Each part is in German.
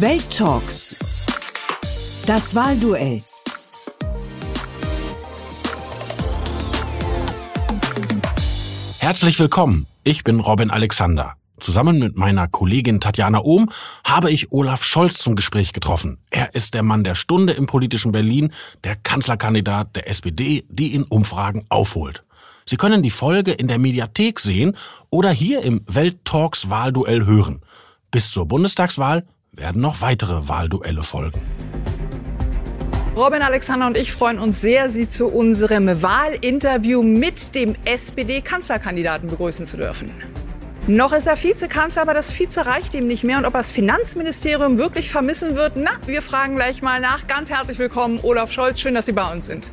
Welttalks. Das Wahlduell. Herzlich willkommen. Ich bin Robin Alexander. Zusammen mit meiner Kollegin Tatjana Ohm habe ich Olaf Scholz zum Gespräch getroffen. Er ist der Mann der Stunde im politischen Berlin, der Kanzlerkandidat der SPD, die in Umfragen aufholt. Sie können die Folge in der Mediathek sehen oder hier im Welttalks Wahlduell hören. Bis zur Bundestagswahl werden noch weitere Wahlduelle folgen. Robin Alexander und ich freuen uns sehr, Sie zu unserem Wahlinterview mit dem SPD-Kanzlerkandidaten begrüßen zu dürfen. Noch ist er Vizekanzler, aber das Vize reicht ihm nicht mehr. Und ob er das Finanzministerium wirklich vermissen wird, na, wir fragen gleich mal nach. Ganz herzlich willkommen, Olaf Scholz. Schön, dass Sie bei uns sind.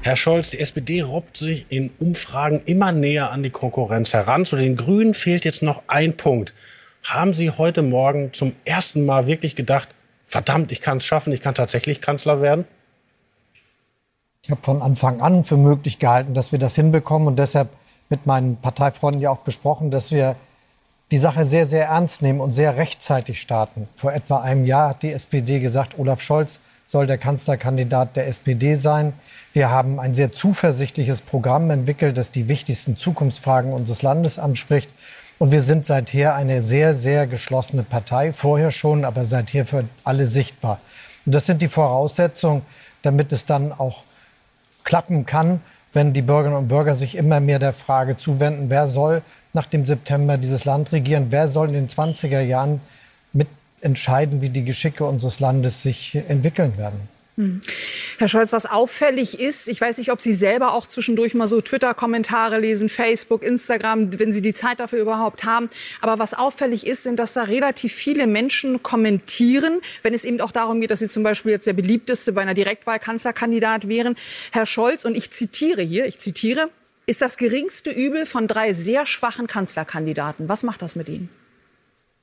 Herr Scholz, die SPD robbt sich in Umfragen immer näher an die Konkurrenz heran. Zu den Grünen fehlt jetzt noch ein Punkt. Haben Sie heute Morgen zum ersten Mal wirklich gedacht, verdammt, ich kann es schaffen, ich kann tatsächlich Kanzler werden? Ich habe von Anfang an für möglich gehalten, dass wir das hinbekommen und deshalb mit meinen Parteifreunden ja auch besprochen, dass wir die Sache sehr, sehr ernst nehmen und sehr rechtzeitig starten. Vor etwa einem Jahr hat die SPD gesagt, Olaf Scholz soll der Kanzlerkandidat der SPD sein. Wir haben ein sehr zuversichtliches Programm entwickelt, das die wichtigsten Zukunftsfragen unseres Landes anspricht. Und wir sind seither eine sehr, sehr geschlossene Partei, vorher schon, aber seither für alle sichtbar. Und das sind die Voraussetzungen, damit es dann auch klappen kann, wenn die Bürgerinnen und Bürger sich immer mehr der Frage zuwenden, wer soll nach dem September dieses Land regieren, wer soll in den 20er Jahren mitentscheiden, wie die Geschicke unseres Landes sich entwickeln werden. Herr Scholz, was auffällig ist, ich weiß nicht, ob Sie selber auch zwischendurch mal so Twitter-Kommentare lesen, Facebook, Instagram, wenn Sie die Zeit dafür überhaupt haben. Aber was auffällig ist, sind, dass da relativ viele Menschen kommentieren, wenn es eben auch darum geht, dass Sie zum Beispiel jetzt der beliebteste bei einer Direktwahl Kanzlerkandidat wären. Herr Scholz, und ich zitiere hier, ich zitiere, ist das geringste Übel von drei sehr schwachen Kanzlerkandidaten. Was macht das mit Ihnen?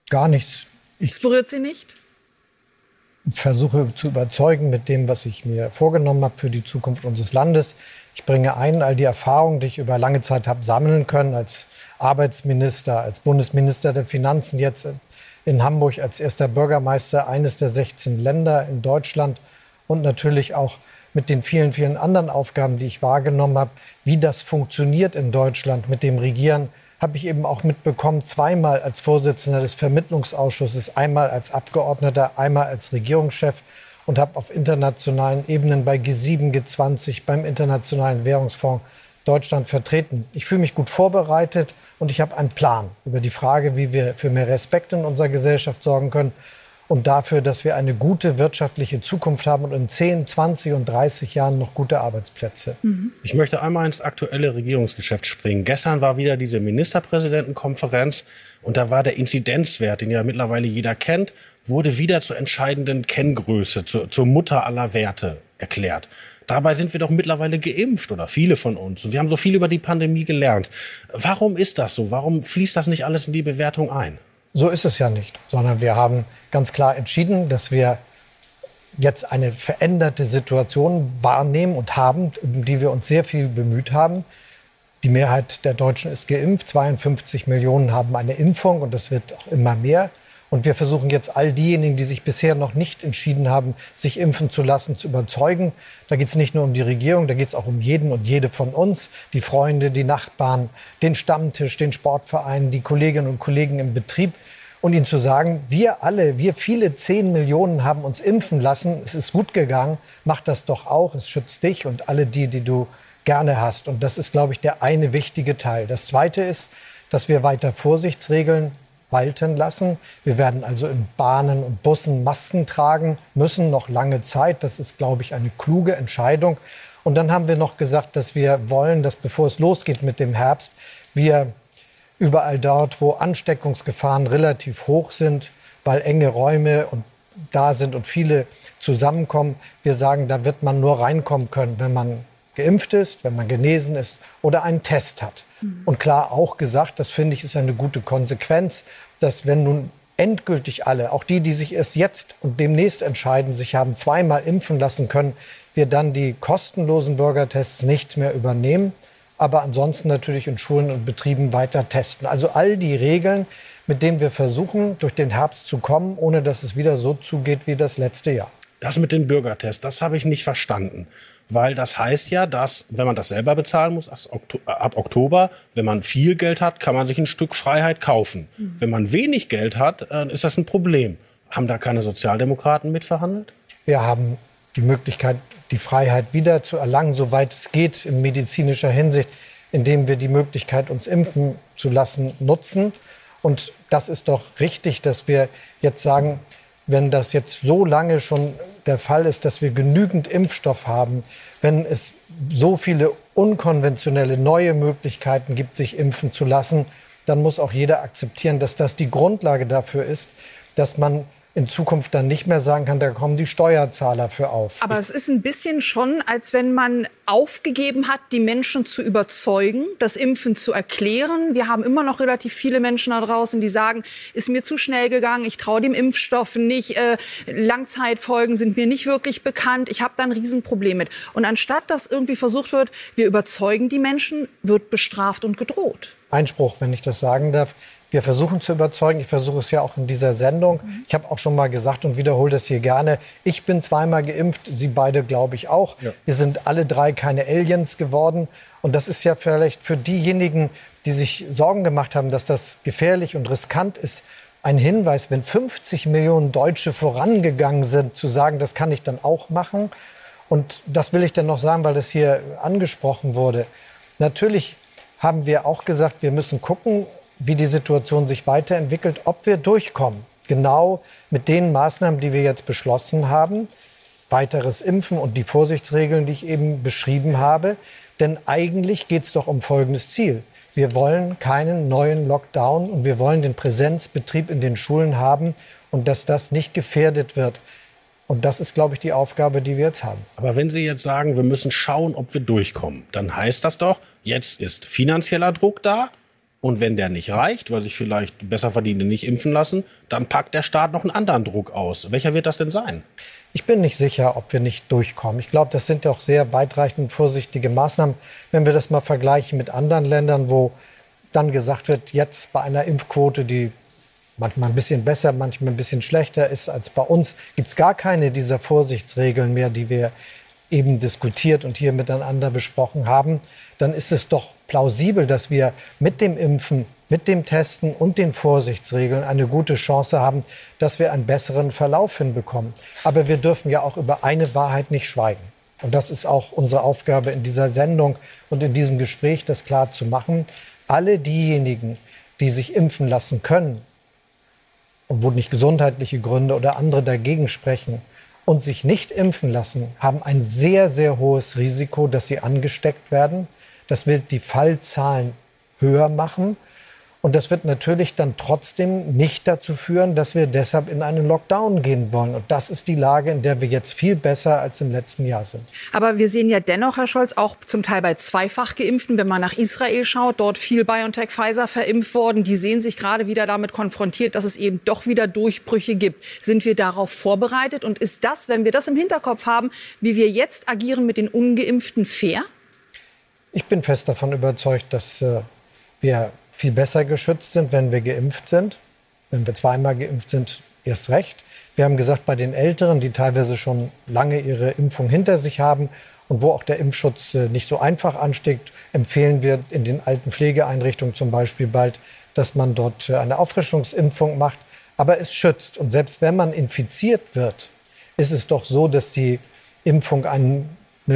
Gar nichts. Es berührt Sie nicht? Versuche zu überzeugen mit dem, was ich mir vorgenommen habe für die Zukunft unseres Landes. Ich bringe ein all die Erfahrungen, die ich über lange Zeit habe sammeln können als Arbeitsminister, als Bundesminister der Finanzen, jetzt in Hamburg als erster Bürgermeister eines der 16 Länder in Deutschland und natürlich auch mit den vielen, vielen anderen Aufgaben, die ich wahrgenommen habe, wie das funktioniert in Deutschland mit dem Regieren habe ich eben auch mitbekommen, zweimal als Vorsitzender des Vermittlungsausschusses, einmal als Abgeordneter, einmal als Regierungschef und habe auf internationalen Ebenen bei G7, G20, beim Internationalen Währungsfonds Deutschland vertreten. Ich fühle mich gut vorbereitet und ich habe einen Plan über die Frage, wie wir für mehr Respekt in unserer Gesellschaft sorgen können und dafür, dass wir eine gute wirtschaftliche Zukunft haben und in 10, 20 und 30 Jahren noch gute Arbeitsplätze. Mhm. Ich möchte einmal ins aktuelle Regierungsgeschäft springen. Gestern war wieder diese Ministerpräsidentenkonferenz und da war der Inzidenzwert, den ja mittlerweile jeder kennt, wurde wieder zur entscheidenden Kenngröße, zur, zur Mutter aller Werte erklärt. Dabei sind wir doch mittlerweile geimpft oder viele von uns. Und wir haben so viel über die Pandemie gelernt. Warum ist das so? Warum fließt das nicht alles in die Bewertung ein? So ist es ja nicht, sondern wir haben ganz klar entschieden, dass wir jetzt eine veränderte Situation wahrnehmen und haben, um die wir uns sehr viel bemüht haben. Die Mehrheit der Deutschen ist geimpft, 52 Millionen haben eine Impfung und das wird auch immer mehr. Und wir versuchen jetzt all diejenigen, die sich bisher noch nicht entschieden haben, sich impfen zu lassen, zu überzeugen. Da geht es nicht nur um die Regierung, da geht es auch um jeden und jede von uns, die Freunde, die Nachbarn, den Stammtisch, den Sportverein, die Kolleginnen und Kollegen im Betrieb. Und ihnen zu sagen, wir alle, wir viele zehn Millionen haben uns impfen lassen, es ist gut gegangen, mach das doch auch, es schützt dich und alle die, die du gerne hast. Und das ist, glaube ich, der eine wichtige Teil. Das zweite ist, dass wir weiter Vorsichtsregeln walten lassen. Wir werden also in Bahnen und Bussen Masken tragen müssen, noch lange Zeit. Das ist, glaube ich, eine kluge Entscheidung. Und dann haben wir noch gesagt, dass wir wollen, dass bevor es losgeht mit dem Herbst, wir überall dort, wo Ansteckungsgefahren relativ hoch sind, weil enge Räume und da sind und viele zusammenkommen, wir sagen, da wird man nur reinkommen können, wenn man geimpft ist, wenn man genesen ist oder einen Test hat. Mhm. Und klar auch gesagt, das finde ich ist eine gute Konsequenz, dass wenn nun endgültig alle, auch die, die sich erst jetzt und demnächst entscheiden, sich haben zweimal impfen lassen können, wir dann die kostenlosen Bürgertests nicht mehr übernehmen, aber ansonsten natürlich in Schulen und Betrieben weiter testen. Also all die Regeln, mit dem wir versuchen, durch den Herbst zu kommen, ohne dass es wieder so zugeht wie das letzte Jahr. Das mit dem Bürgertest, das habe ich nicht verstanden. Weil das heißt ja, dass, wenn man das selber bezahlen muss, ab Oktober, wenn man viel Geld hat, kann man sich ein Stück Freiheit kaufen. Mhm. Wenn man wenig Geld hat, äh, ist das ein Problem. Haben da keine Sozialdemokraten mitverhandelt? Wir haben die Möglichkeit, die Freiheit wieder zu erlangen, soweit es geht in medizinischer Hinsicht, indem wir die Möglichkeit, uns impfen zu lassen, nutzen. Und das ist doch richtig, dass wir jetzt sagen, wenn das jetzt so lange schon der Fall ist, dass wir genügend Impfstoff haben, wenn es so viele unkonventionelle neue Möglichkeiten gibt, sich impfen zu lassen, dann muss auch jeder akzeptieren, dass das die Grundlage dafür ist, dass man in Zukunft dann nicht mehr sagen kann, da kommen die Steuerzahler für auf. Aber es ist ein bisschen schon, als wenn man aufgegeben hat, die Menschen zu überzeugen, das Impfen zu erklären. Wir haben immer noch relativ viele Menschen da draußen, die sagen, ist mir zu schnell gegangen, ich traue dem Impfstoff nicht, äh, Langzeitfolgen sind mir nicht wirklich bekannt, ich habe da ein Riesenproblem mit. Und anstatt dass irgendwie versucht wird, wir überzeugen die Menschen, wird bestraft und gedroht. Einspruch, wenn ich das sagen darf. Wir versuchen zu überzeugen. Ich versuche es ja auch in dieser Sendung. Ich habe auch schon mal gesagt und wiederhole das hier gerne. Ich bin zweimal geimpft, Sie beide glaube ich auch. Ja. Wir sind alle drei keine Aliens geworden. Und das ist ja vielleicht für diejenigen, die sich Sorgen gemacht haben, dass das gefährlich und riskant ist, ein Hinweis, wenn 50 Millionen Deutsche vorangegangen sind, zu sagen, das kann ich dann auch machen. Und das will ich dann noch sagen, weil das hier angesprochen wurde. Natürlich haben wir auch gesagt, wir müssen gucken, wie die Situation sich weiterentwickelt, ob wir durchkommen. Genau mit den Maßnahmen, die wir jetzt beschlossen haben. Weiteres Impfen und die Vorsichtsregeln, die ich eben beschrieben habe. Denn eigentlich geht es doch um folgendes Ziel. Wir wollen keinen neuen Lockdown und wir wollen den Präsenzbetrieb in den Schulen haben und dass das nicht gefährdet wird. Und das ist, glaube ich, die Aufgabe, die wir jetzt haben. Aber wenn Sie jetzt sagen, wir müssen schauen, ob wir durchkommen, dann heißt das doch, jetzt ist finanzieller Druck da, und wenn der nicht reicht, weil sich vielleicht besser verdienende nicht impfen lassen, dann packt der Staat noch einen anderen Druck aus. Welcher wird das denn sein? Ich bin nicht sicher, ob wir nicht durchkommen. Ich glaube, das sind doch sehr weitreichende und vorsichtige Maßnahmen. Wenn wir das mal vergleichen mit anderen Ländern, wo dann gesagt wird, jetzt bei einer Impfquote, die manchmal ein bisschen besser, manchmal ein bisschen schlechter ist als bei uns, gibt es gar keine dieser Vorsichtsregeln mehr, die wir eben diskutiert und hier miteinander besprochen haben, dann ist es doch plausibel, dass wir mit dem Impfen, mit dem Testen und den Vorsichtsregeln eine gute Chance haben, dass wir einen besseren Verlauf hinbekommen. Aber wir dürfen ja auch über eine Wahrheit nicht schweigen. Und das ist auch unsere Aufgabe in dieser Sendung und in diesem Gespräch, das klar zu machen. Alle diejenigen, die sich impfen lassen können, und wo nicht gesundheitliche Gründe oder andere dagegen sprechen, und sich nicht impfen lassen, haben ein sehr, sehr hohes Risiko, dass sie angesteckt werden. Das wird die Fallzahlen höher machen. Und das wird natürlich dann trotzdem nicht dazu führen, dass wir deshalb in einen Lockdown gehen wollen. Und das ist die Lage, in der wir jetzt viel besser als im letzten Jahr sind. Aber wir sehen ja dennoch, Herr Scholz, auch zum Teil bei zweifach geimpften, wenn man nach Israel schaut, dort viel BioNTech Pfizer verimpft worden. Die sehen sich gerade wieder damit konfrontiert, dass es eben doch wieder Durchbrüche gibt. Sind wir darauf vorbereitet? Und ist das, wenn wir das im Hinterkopf haben, wie wir jetzt agieren mit den Ungeimpften, fair? Ich bin fest davon überzeugt, dass äh, wir viel besser geschützt sind, wenn wir geimpft sind. Wenn wir zweimal geimpft sind, erst recht. Wir haben gesagt, bei den Älteren, die teilweise schon lange ihre Impfung hinter sich haben und wo auch der Impfschutz äh, nicht so einfach ansteckt, empfehlen wir in den alten Pflegeeinrichtungen zum Beispiel bald, dass man dort äh, eine Auffrischungsimpfung macht. Aber es schützt. Und selbst wenn man infiziert wird, ist es doch so, dass die Impfung eine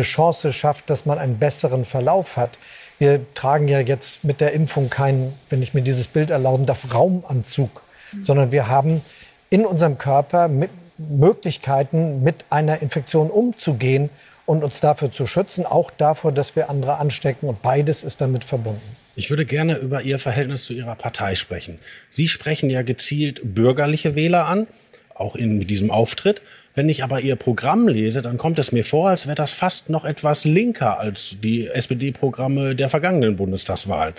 Chance schafft, dass man einen besseren Verlauf hat. Wir tragen ja jetzt mit der Impfung keinen, wenn ich mir dieses Bild erlauben darf, Raumanzug, mhm. sondern wir haben in unserem Körper Möglichkeiten, mit einer Infektion umzugehen und uns dafür zu schützen, auch davor, dass wir andere anstecken. Und beides ist damit verbunden. Ich würde gerne über Ihr Verhältnis zu Ihrer Partei sprechen. Sie sprechen ja gezielt bürgerliche Wähler an, auch in diesem Auftritt. Wenn ich aber Ihr Programm lese, dann kommt es mir vor, als wäre das fast noch etwas linker als die SPD-Programme der vergangenen Bundestagswahlen.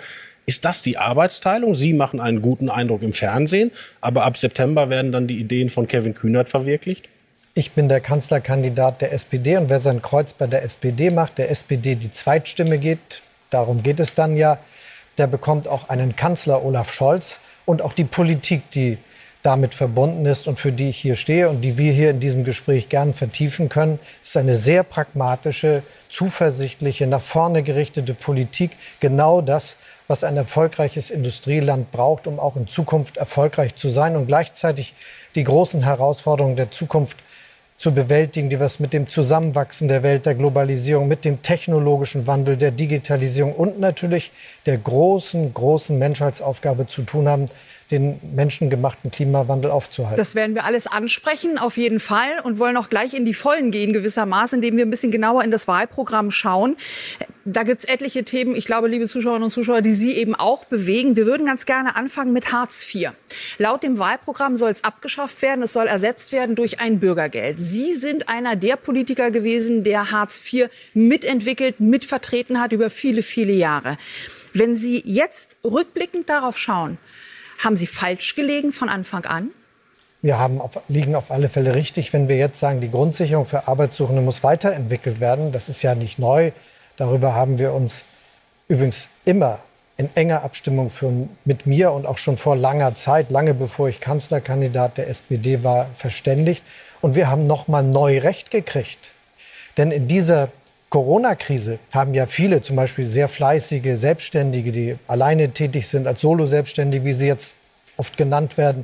Ist das die Arbeitsteilung? Sie machen einen guten Eindruck im Fernsehen, aber ab September werden dann die Ideen von Kevin Kühnert verwirklicht? Ich bin der Kanzlerkandidat der SPD und wer sein Kreuz bei der SPD macht, der SPD die Zweitstimme geht, darum geht es dann ja, der bekommt auch einen Kanzler Olaf Scholz. und auch die Politik, die damit verbunden ist und für die ich hier stehe und die wir hier in diesem Gespräch gern vertiefen können, ist eine sehr pragmatische, zuversichtliche, nach vorne gerichtete Politik. Genau das, was ein erfolgreiches Industrieland braucht, um auch in Zukunft erfolgreich zu sein und gleichzeitig die großen Herausforderungen der Zukunft zu bewältigen, die was mit dem Zusammenwachsen der Welt, der Globalisierung, mit dem technologischen Wandel, der Digitalisierung und natürlich der großen, großen Menschheitsaufgabe zu tun haben, den menschengemachten Klimawandel aufzuhalten. Das werden wir alles ansprechen, auf jeden Fall, und wollen auch gleich in die Vollen gehen, gewissermaßen, indem wir ein bisschen genauer in das Wahlprogramm schauen. Da gibt es etliche Themen, ich glaube, liebe Zuschauerinnen und Zuschauer, die Sie eben auch bewegen. Wir würden ganz gerne anfangen mit Hartz IV. Laut dem Wahlprogramm soll es abgeschafft werden, es soll ersetzt werden durch ein Bürgergeld. Sie sind einer der Politiker gewesen, der Hartz IV mitentwickelt, mitvertreten hat über viele, viele Jahre. Wenn Sie jetzt rückblickend darauf schauen, haben Sie falsch gelegen von Anfang an? Wir haben auf, liegen auf alle Fälle richtig, wenn wir jetzt sagen, die Grundsicherung für Arbeitssuchende muss weiterentwickelt werden. Das ist ja nicht neu. Darüber haben wir uns übrigens immer in enger Abstimmung für, mit mir und auch schon vor langer Zeit, lange bevor ich Kanzlerkandidat der SPD war, verständigt. Und wir haben noch mal neu Recht gekriegt. Denn in dieser Corona-Krise haben ja viele, zum Beispiel sehr fleißige Selbstständige, die alleine tätig sind, als Solo-Selbstständige, wie sie jetzt oft genannt werden,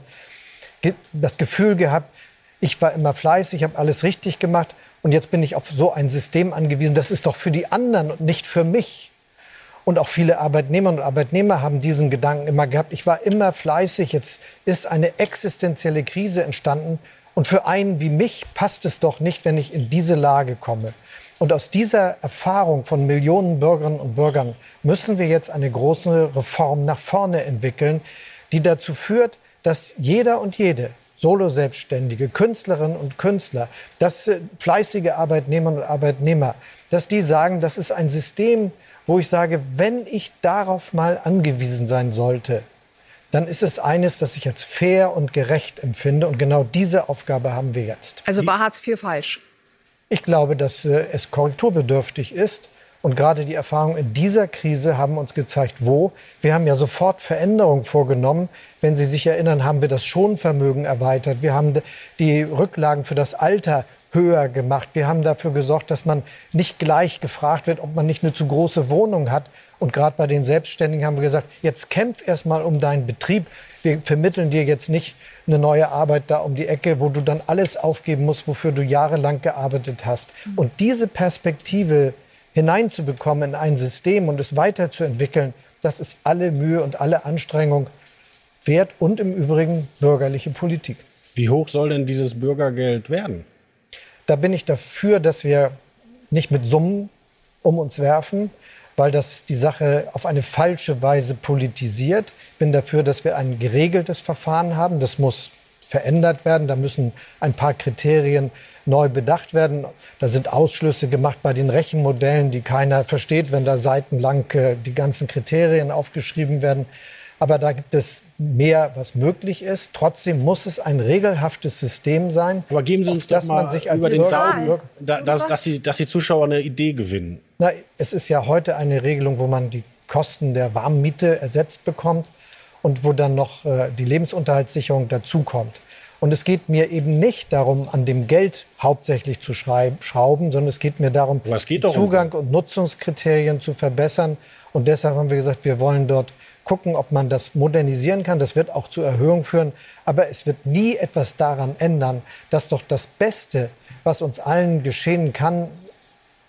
das Gefühl gehabt, ich war immer fleißig, habe alles richtig gemacht und jetzt bin ich auf so ein System angewiesen. Das ist doch für die anderen und nicht für mich. Und auch viele Arbeitnehmer und Arbeitnehmer haben diesen Gedanken immer gehabt. Ich war immer fleißig. Jetzt ist eine existenzielle Krise entstanden. Und für einen wie mich passt es doch nicht, wenn ich in diese Lage komme. Und aus dieser Erfahrung von Millionen Bürgerinnen und Bürgern müssen wir jetzt eine große Reform nach vorne entwickeln, die dazu führt, dass jeder und jede Solo-Selbstständige, Künstlerinnen und Künstler, dass äh, fleißige Arbeitnehmerinnen und Arbeitnehmer, dass die sagen, das ist ein System, wo ich sage, wenn ich darauf mal angewiesen sein sollte, dann ist es eines, das ich als fair und gerecht empfinde. Und genau diese Aufgabe haben wir jetzt. Also war Hartz IV falsch? Ich glaube, dass äh, es korrekturbedürftig ist. Und gerade die Erfahrungen in dieser Krise haben uns gezeigt, wo. Wir haben ja sofort Veränderungen vorgenommen. Wenn Sie sich erinnern, haben wir das Schonvermögen erweitert. Wir haben die Rücklagen für das Alter höher gemacht. Wir haben dafür gesorgt, dass man nicht gleich gefragt wird, ob man nicht eine zu große Wohnung hat. Und gerade bei den Selbstständigen haben wir gesagt, jetzt kämpf erst mal um deinen Betrieb. Wir vermitteln dir jetzt nicht eine neue Arbeit da um die Ecke, wo du dann alles aufgeben musst, wofür du jahrelang gearbeitet hast. Und diese Perspektive hineinzubekommen in ein System und es weiterzuentwickeln, das ist alle Mühe und alle Anstrengung wert und im Übrigen bürgerliche Politik. Wie hoch soll denn dieses Bürgergeld werden? Da bin ich dafür, dass wir nicht mit Summen um uns werfen, weil das die Sache auf eine falsche Weise politisiert. Ich bin dafür, dass wir ein geregeltes Verfahren haben. Das muss verändert werden. Da müssen ein paar Kriterien neu bedacht werden. Da sind Ausschlüsse gemacht bei den Rechenmodellen, die keiner versteht, wenn da seitenlang äh, die ganzen Kriterien aufgeschrieben werden. Aber da gibt es mehr, was möglich ist. Trotzdem muss es ein regelhaftes System sein. Aber geben Sie uns das mal man sich als über den Daumen, da, dass, dass, die, dass die Zuschauer eine Idee gewinnen. Na, es ist ja heute eine Regelung, wo man die Kosten der Warmmiete ersetzt bekommt und wo dann noch äh, die Lebensunterhaltssicherung dazukommt. Und es geht mir eben nicht darum, an dem Geld hauptsächlich zu schrauben, sondern es geht mir darum, Zugang um. und Nutzungskriterien zu verbessern. Und deshalb haben wir gesagt, wir wollen dort gucken, ob man das modernisieren kann. Das wird auch zu Erhöhungen führen. Aber es wird nie etwas daran ändern, dass doch das Beste, was uns allen geschehen kann,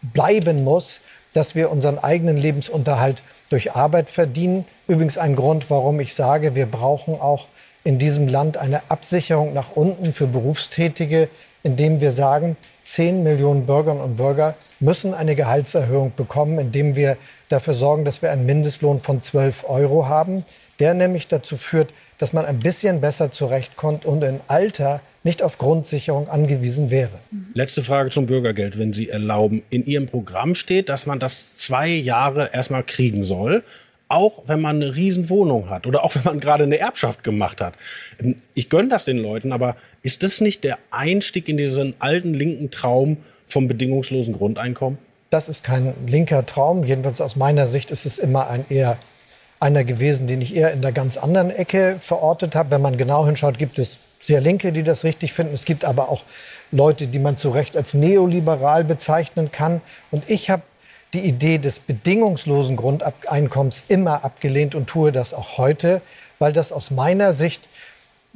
bleiben muss, dass wir unseren eigenen Lebensunterhalt durch Arbeit verdienen. Übrigens ein Grund, warum ich sage, wir brauchen auch in diesem Land eine Absicherung nach unten für Berufstätige, indem wir sagen, 10 Millionen Bürgerinnen und Bürger müssen eine Gehaltserhöhung bekommen, indem wir dafür sorgen, dass wir einen Mindestlohn von 12 Euro haben, der nämlich dazu führt, dass man ein bisschen besser zurechtkommt und im Alter nicht auf Grundsicherung angewiesen wäre. Letzte Frage zum Bürgergeld, wenn Sie erlauben. In Ihrem Programm steht, dass man das zwei Jahre erstmal kriegen soll auch wenn man eine Riesenwohnung hat oder auch wenn man gerade eine Erbschaft gemacht hat. Ich gönne das den Leuten, aber ist das nicht der Einstieg in diesen alten linken Traum vom bedingungslosen Grundeinkommen? Das ist kein linker Traum. Jedenfalls aus meiner Sicht ist es immer ein eher einer gewesen, den ich eher in der ganz anderen Ecke verortet habe. Wenn man genau hinschaut, gibt es sehr Linke, die das richtig finden. Es gibt aber auch Leute, die man zu Recht als neoliberal bezeichnen kann. Und ich habe die Idee des bedingungslosen Grundeinkommens immer abgelehnt und tue das auch heute, weil das aus meiner Sicht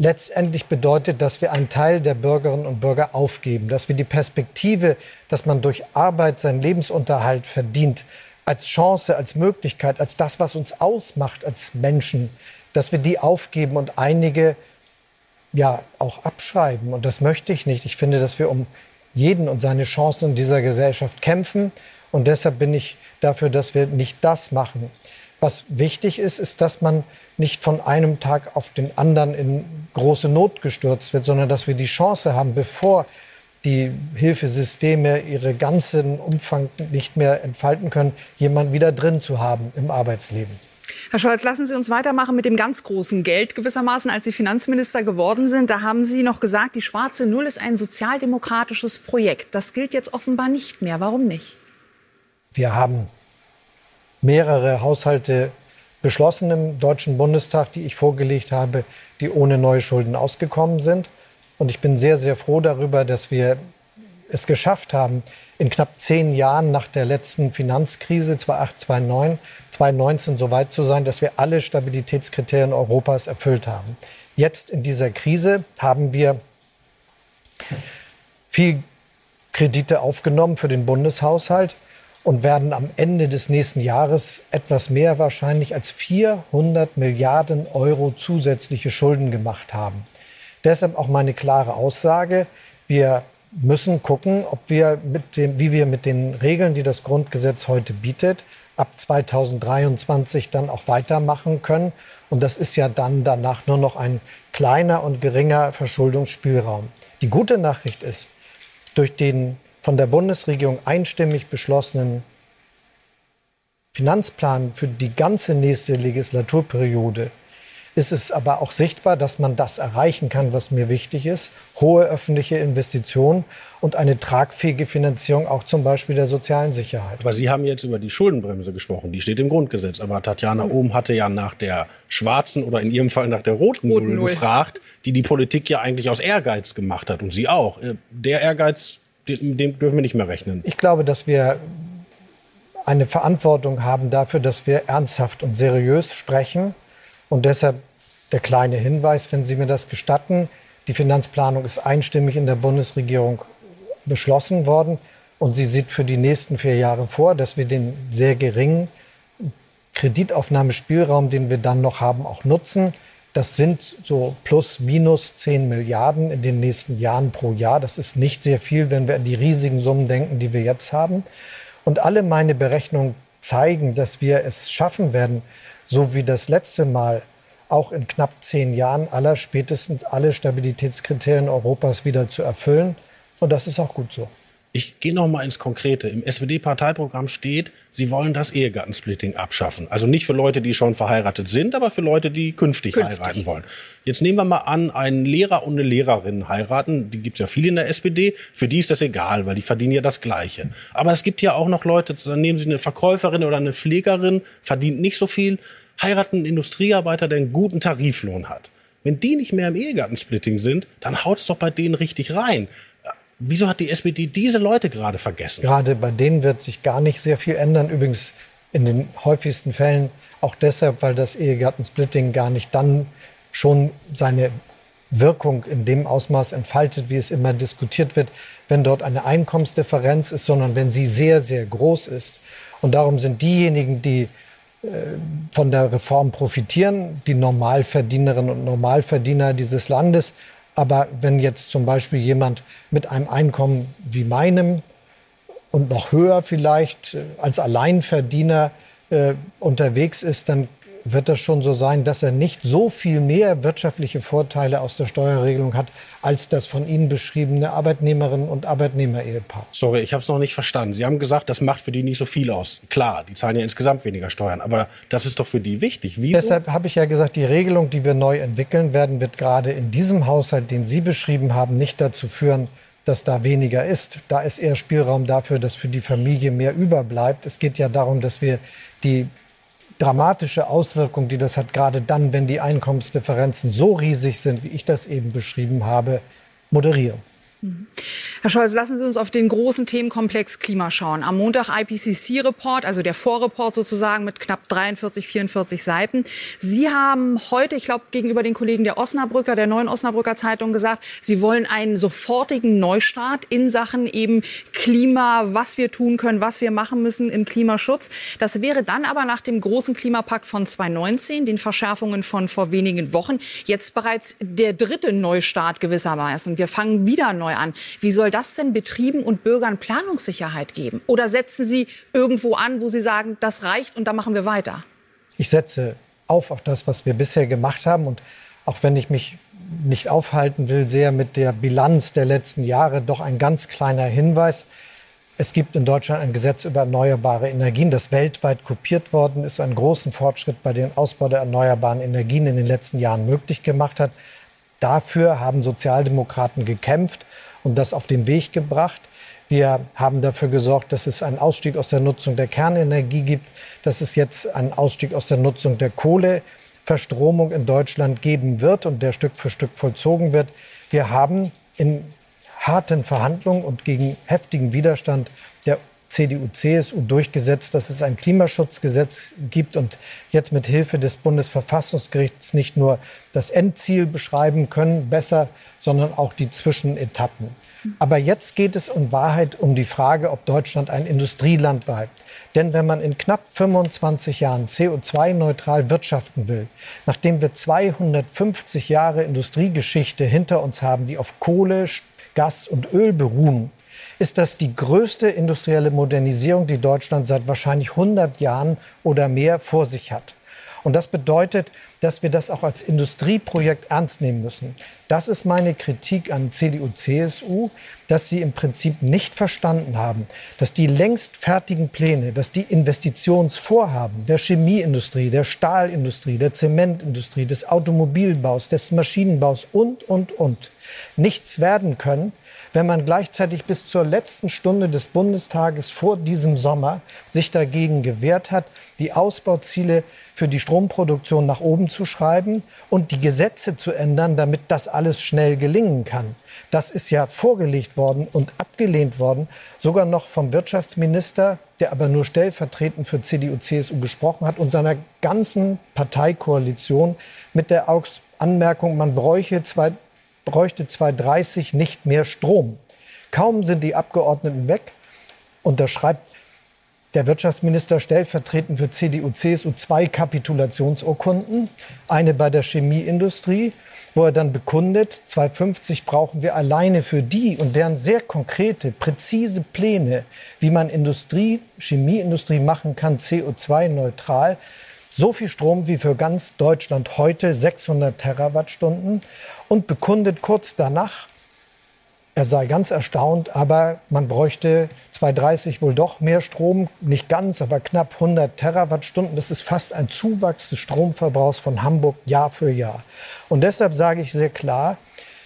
letztendlich bedeutet, dass wir einen Teil der Bürgerinnen und Bürger aufgeben, dass wir die Perspektive, dass man durch Arbeit seinen Lebensunterhalt verdient, als Chance, als Möglichkeit, als das, was uns ausmacht als Menschen, dass wir die aufgeben und einige ja auch abschreiben. Und das möchte ich nicht. Ich finde, dass wir um jeden und seine Chancen in dieser Gesellschaft kämpfen. Und deshalb bin ich dafür, dass wir nicht das machen. Was wichtig ist, ist, dass man nicht von einem Tag auf den anderen in große Not gestürzt wird, sondern dass wir die Chance haben, bevor die Hilfesysteme ihre ganzen Umfang nicht mehr entfalten können, jemanden wieder drin zu haben im Arbeitsleben. Herr Scholz, lassen Sie uns weitermachen mit dem ganz großen Geld gewissermaßen. Als Sie Finanzminister geworden sind, da haben Sie noch gesagt, die schwarze Null ist ein sozialdemokratisches Projekt. Das gilt jetzt offenbar nicht mehr. Warum nicht? Wir haben mehrere Haushalte beschlossen im Deutschen Bundestag, die ich vorgelegt habe, die ohne neue Schulden ausgekommen sind. Und ich bin sehr, sehr froh darüber, dass wir es geschafft haben, in knapp zehn Jahren nach der letzten Finanzkrise 2008, 2009, 2019 so weit zu sein, dass wir alle Stabilitätskriterien Europas erfüllt haben. Jetzt in dieser Krise haben wir viel Kredite aufgenommen für den Bundeshaushalt und werden am Ende des nächsten Jahres etwas mehr wahrscheinlich als 400 Milliarden Euro zusätzliche Schulden gemacht haben. Deshalb auch meine klare Aussage, wir müssen gucken, ob wir mit dem, wie wir mit den Regeln, die das Grundgesetz heute bietet, ab 2023 dann auch weitermachen können. Und das ist ja dann danach nur noch ein kleiner und geringer Verschuldungsspielraum. Die gute Nachricht ist, durch den von der Bundesregierung einstimmig beschlossenen Finanzplan für die ganze nächste Legislaturperiode ist es aber auch sichtbar, dass man das erreichen kann, was mir wichtig ist. Hohe öffentliche Investitionen und eine tragfähige Finanzierung auch zum Beispiel der sozialen Sicherheit. Aber Sie haben jetzt über die Schuldenbremse gesprochen. Die steht im Grundgesetz. Aber Tatjana Ohm hatte ja nach der schwarzen oder in Ihrem Fall nach der roten, roten Null gefragt, die die Politik ja eigentlich aus Ehrgeiz gemacht hat. Und Sie auch. Äh, der Ehrgeiz mit dem dürfen wir nicht mehr rechnen. Ich glaube, dass wir eine Verantwortung haben dafür, dass wir ernsthaft und seriös sprechen. Und deshalb der kleine Hinweis, wenn Sie mir das gestatten. Die Finanzplanung ist einstimmig in der Bundesregierung beschlossen worden. Und sie sieht für die nächsten vier Jahre vor, dass wir den sehr geringen Kreditaufnahmespielraum, den wir dann noch haben, auch nutzen. Das sind so plus minus 10 Milliarden in den nächsten Jahren pro Jahr. Das ist nicht sehr viel, wenn wir an die riesigen Summen denken, die wir jetzt haben. Und alle meine Berechnungen zeigen, dass wir es schaffen werden, so wie das letzte Mal auch in knapp zehn Jahren aller spätestens alle Stabilitätskriterien Europas wieder zu erfüllen. Und das ist auch gut so. Ich gehe noch mal ins Konkrete. Im SPD-Parteiprogramm steht, Sie wollen das Ehegattensplitting abschaffen. Also nicht für Leute, die schon verheiratet sind, aber für Leute, die künftig, künftig. heiraten wollen. Jetzt nehmen wir mal an, einen Lehrer und eine Lehrerin heiraten. Die gibt es ja viele in der SPD. Für die ist das egal, weil die verdienen ja das Gleiche. Aber es gibt ja auch noch Leute, dann nehmen Sie eine Verkäuferin oder eine Pflegerin, verdient nicht so viel, heiraten einen Industriearbeiter, der einen guten Tariflohn hat. Wenn die nicht mehr im Ehegattensplitting sind, dann haut es doch bei denen richtig rein. Wieso hat die SPD diese Leute gerade vergessen? Gerade bei denen wird sich gar nicht sehr viel ändern. Übrigens in den häufigsten Fällen auch deshalb, weil das Ehegattensplitting gar nicht dann schon seine Wirkung in dem Ausmaß entfaltet, wie es immer diskutiert wird, wenn dort eine Einkommensdifferenz ist, sondern wenn sie sehr, sehr groß ist. Und darum sind diejenigen, die äh, von der Reform profitieren, die Normalverdienerinnen und Normalverdiener dieses Landes, aber wenn jetzt zum Beispiel jemand mit einem Einkommen wie meinem und noch höher vielleicht äh, als Alleinverdiener äh, unterwegs ist, dann wird das schon so sein, dass er nicht so viel mehr wirtschaftliche Vorteile aus der Steuerregelung hat, als das von Ihnen beschriebene Arbeitnehmerinnen und Arbeitnehmer-Ehepaar. Sorry, ich habe es noch nicht verstanden. Sie haben gesagt, das macht für die nicht so viel aus. Klar, die zahlen ja insgesamt weniger Steuern, aber das ist doch für die wichtig. Wieso? Deshalb habe ich ja gesagt, die Regelung, die wir neu entwickeln werden, wird gerade in diesem Haushalt, den Sie beschrieben haben, nicht dazu führen, dass da weniger ist. Da ist eher Spielraum dafür, dass für die Familie mehr überbleibt. Es geht ja darum, dass wir die dramatische Auswirkung, die das hat, gerade dann, wenn die Einkommensdifferenzen so riesig sind, wie ich das eben beschrieben habe, moderieren. Herr Scholz, lassen Sie uns auf den großen Themenkomplex Klima schauen. Am Montag IPCC-Report, also der Vorreport sozusagen mit knapp 43, 44 Seiten. Sie haben heute, ich glaube, gegenüber den Kollegen der Osnabrücker, der neuen Osnabrücker Zeitung gesagt, Sie wollen einen sofortigen Neustart in Sachen eben Klima, was wir tun können, was wir machen müssen im Klimaschutz. Das wäre dann aber nach dem großen Klimapakt von 2019, den Verschärfungen von vor wenigen Wochen, jetzt bereits der dritte Neustart gewissermaßen. Wir fangen wieder neu neu an. Wie soll das denn Betrieben und Bürgern Planungssicherheit geben? Oder setzen Sie irgendwo an, wo Sie sagen, das reicht und da machen wir weiter? Ich setze auf auf das, was wir bisher gemacht haben. Und auch wenn ich mich nicht aufhalten will, sehr mit der Bilanz der letzten Jahre, doch ein ganz kleiner Hinweis. Es gibt in Deutschland ein Gesetz über erneuerbare Energien, das weltweit kopiert worden ist, einen großen Fortschritt bei dem Ausbau der erneuerbaren Energien in den letzten Jahren möglich gemacht hat. Dafür haben Sozialdemokraten gekämpft und das auf den Weg gebracht. Wir haben dafür gesorgt, dass es einen Ausstieg aus der Nutzung der Kernenergie gibt, dass es jetzt einen Ausstieg aus der Nutzung der Kohleverstromung in Deutschland geben wird und der Stück für Stück vollzogen wird. Wir haben in harten Verhandlungen und gegen heftigen Widerstand der CDU, CSU durchgesetzt, dass es ein Klimaschutzgesetz gibt und jetzt mit Hilfe des Bundesverfassungsgerichts nicht nur das Endziel beschreiben können, besser, sondern auch die Zwischenetappen. Aber jetzt geht es in Wahrheit um die Frage, ob Deutschland ein Industrieland bleibt. Denn wenn man in knapp 25 Jahren CO2-neutral wirtschaften will, nachdem wir 250 Jahre Industriegeschichte hinter uns haben, die auf Kohle, Gas und Öl beruhen, ist das die größte industrielle Modernisierung, die Deutschland seit wahrscheinlich 100 Jahren oder mehr vor sich hat. Und das bedeutet, dass wir das auch als Industrieprojekt ernst nehmen müssen. Das ist meine Kritik an CDU, CSU, dass sie im Prinzip nicht verstanden haben, dass die längst fertigen Pläne, dass die Investitionsvorhaben der Chemieindustrie, der Stahlindustrie, der Zementindustrie, des Automobilbaus, des Maschinenbaus und, und, und nichts werden können, wenn man gleichzeitig bis zur letzten Stunde des Bundestages vor diesem Sommer sich dagegen gewehrt hat, die Ausbauziele für die Stromproduktion nach oben zu schreiben und die Gesetze zu ändern, damit das alles schnell gelingen kann. Das ist ja vorgelegt worden und abgelehnt worden, sogar noch vom Wirtschaftsminister, der aber nur stellvertretend für CDU, CSU gesprochen hat und seiner ganzen Parteikoalition mit der Anmerkung, man bräuche zwei bräuchte 2030 nicht mehr Strom. Kaum sind die Abgeordneten weg, unterschreibt der Wirtschaftsminister stellvertretend für CDU, CSU zwei Kapitulationsurkunden. Eine bei der Chemieindustrie, wo er dann bekundet, 2050 brauchen wir alleine für die und deren sehr konkrete, präzise Pläne, wie man Industrie, Chemieindustrie machen kann, CO2-neutral, so viel Strom wie für ganz Deutschland heute, 600 Terawattstunden und bekundet kurz danach, er sei ganz erstaunt, aber man bräuchte 2030 wohl doch mehr Strom, nicht ganz, aber knapp 100 Terawattstunden. Das ist fast ein Zuwachs des Stromverbrauchs von Hamburg Jahr für Jahr. Und deshalb sage ich sehr klar,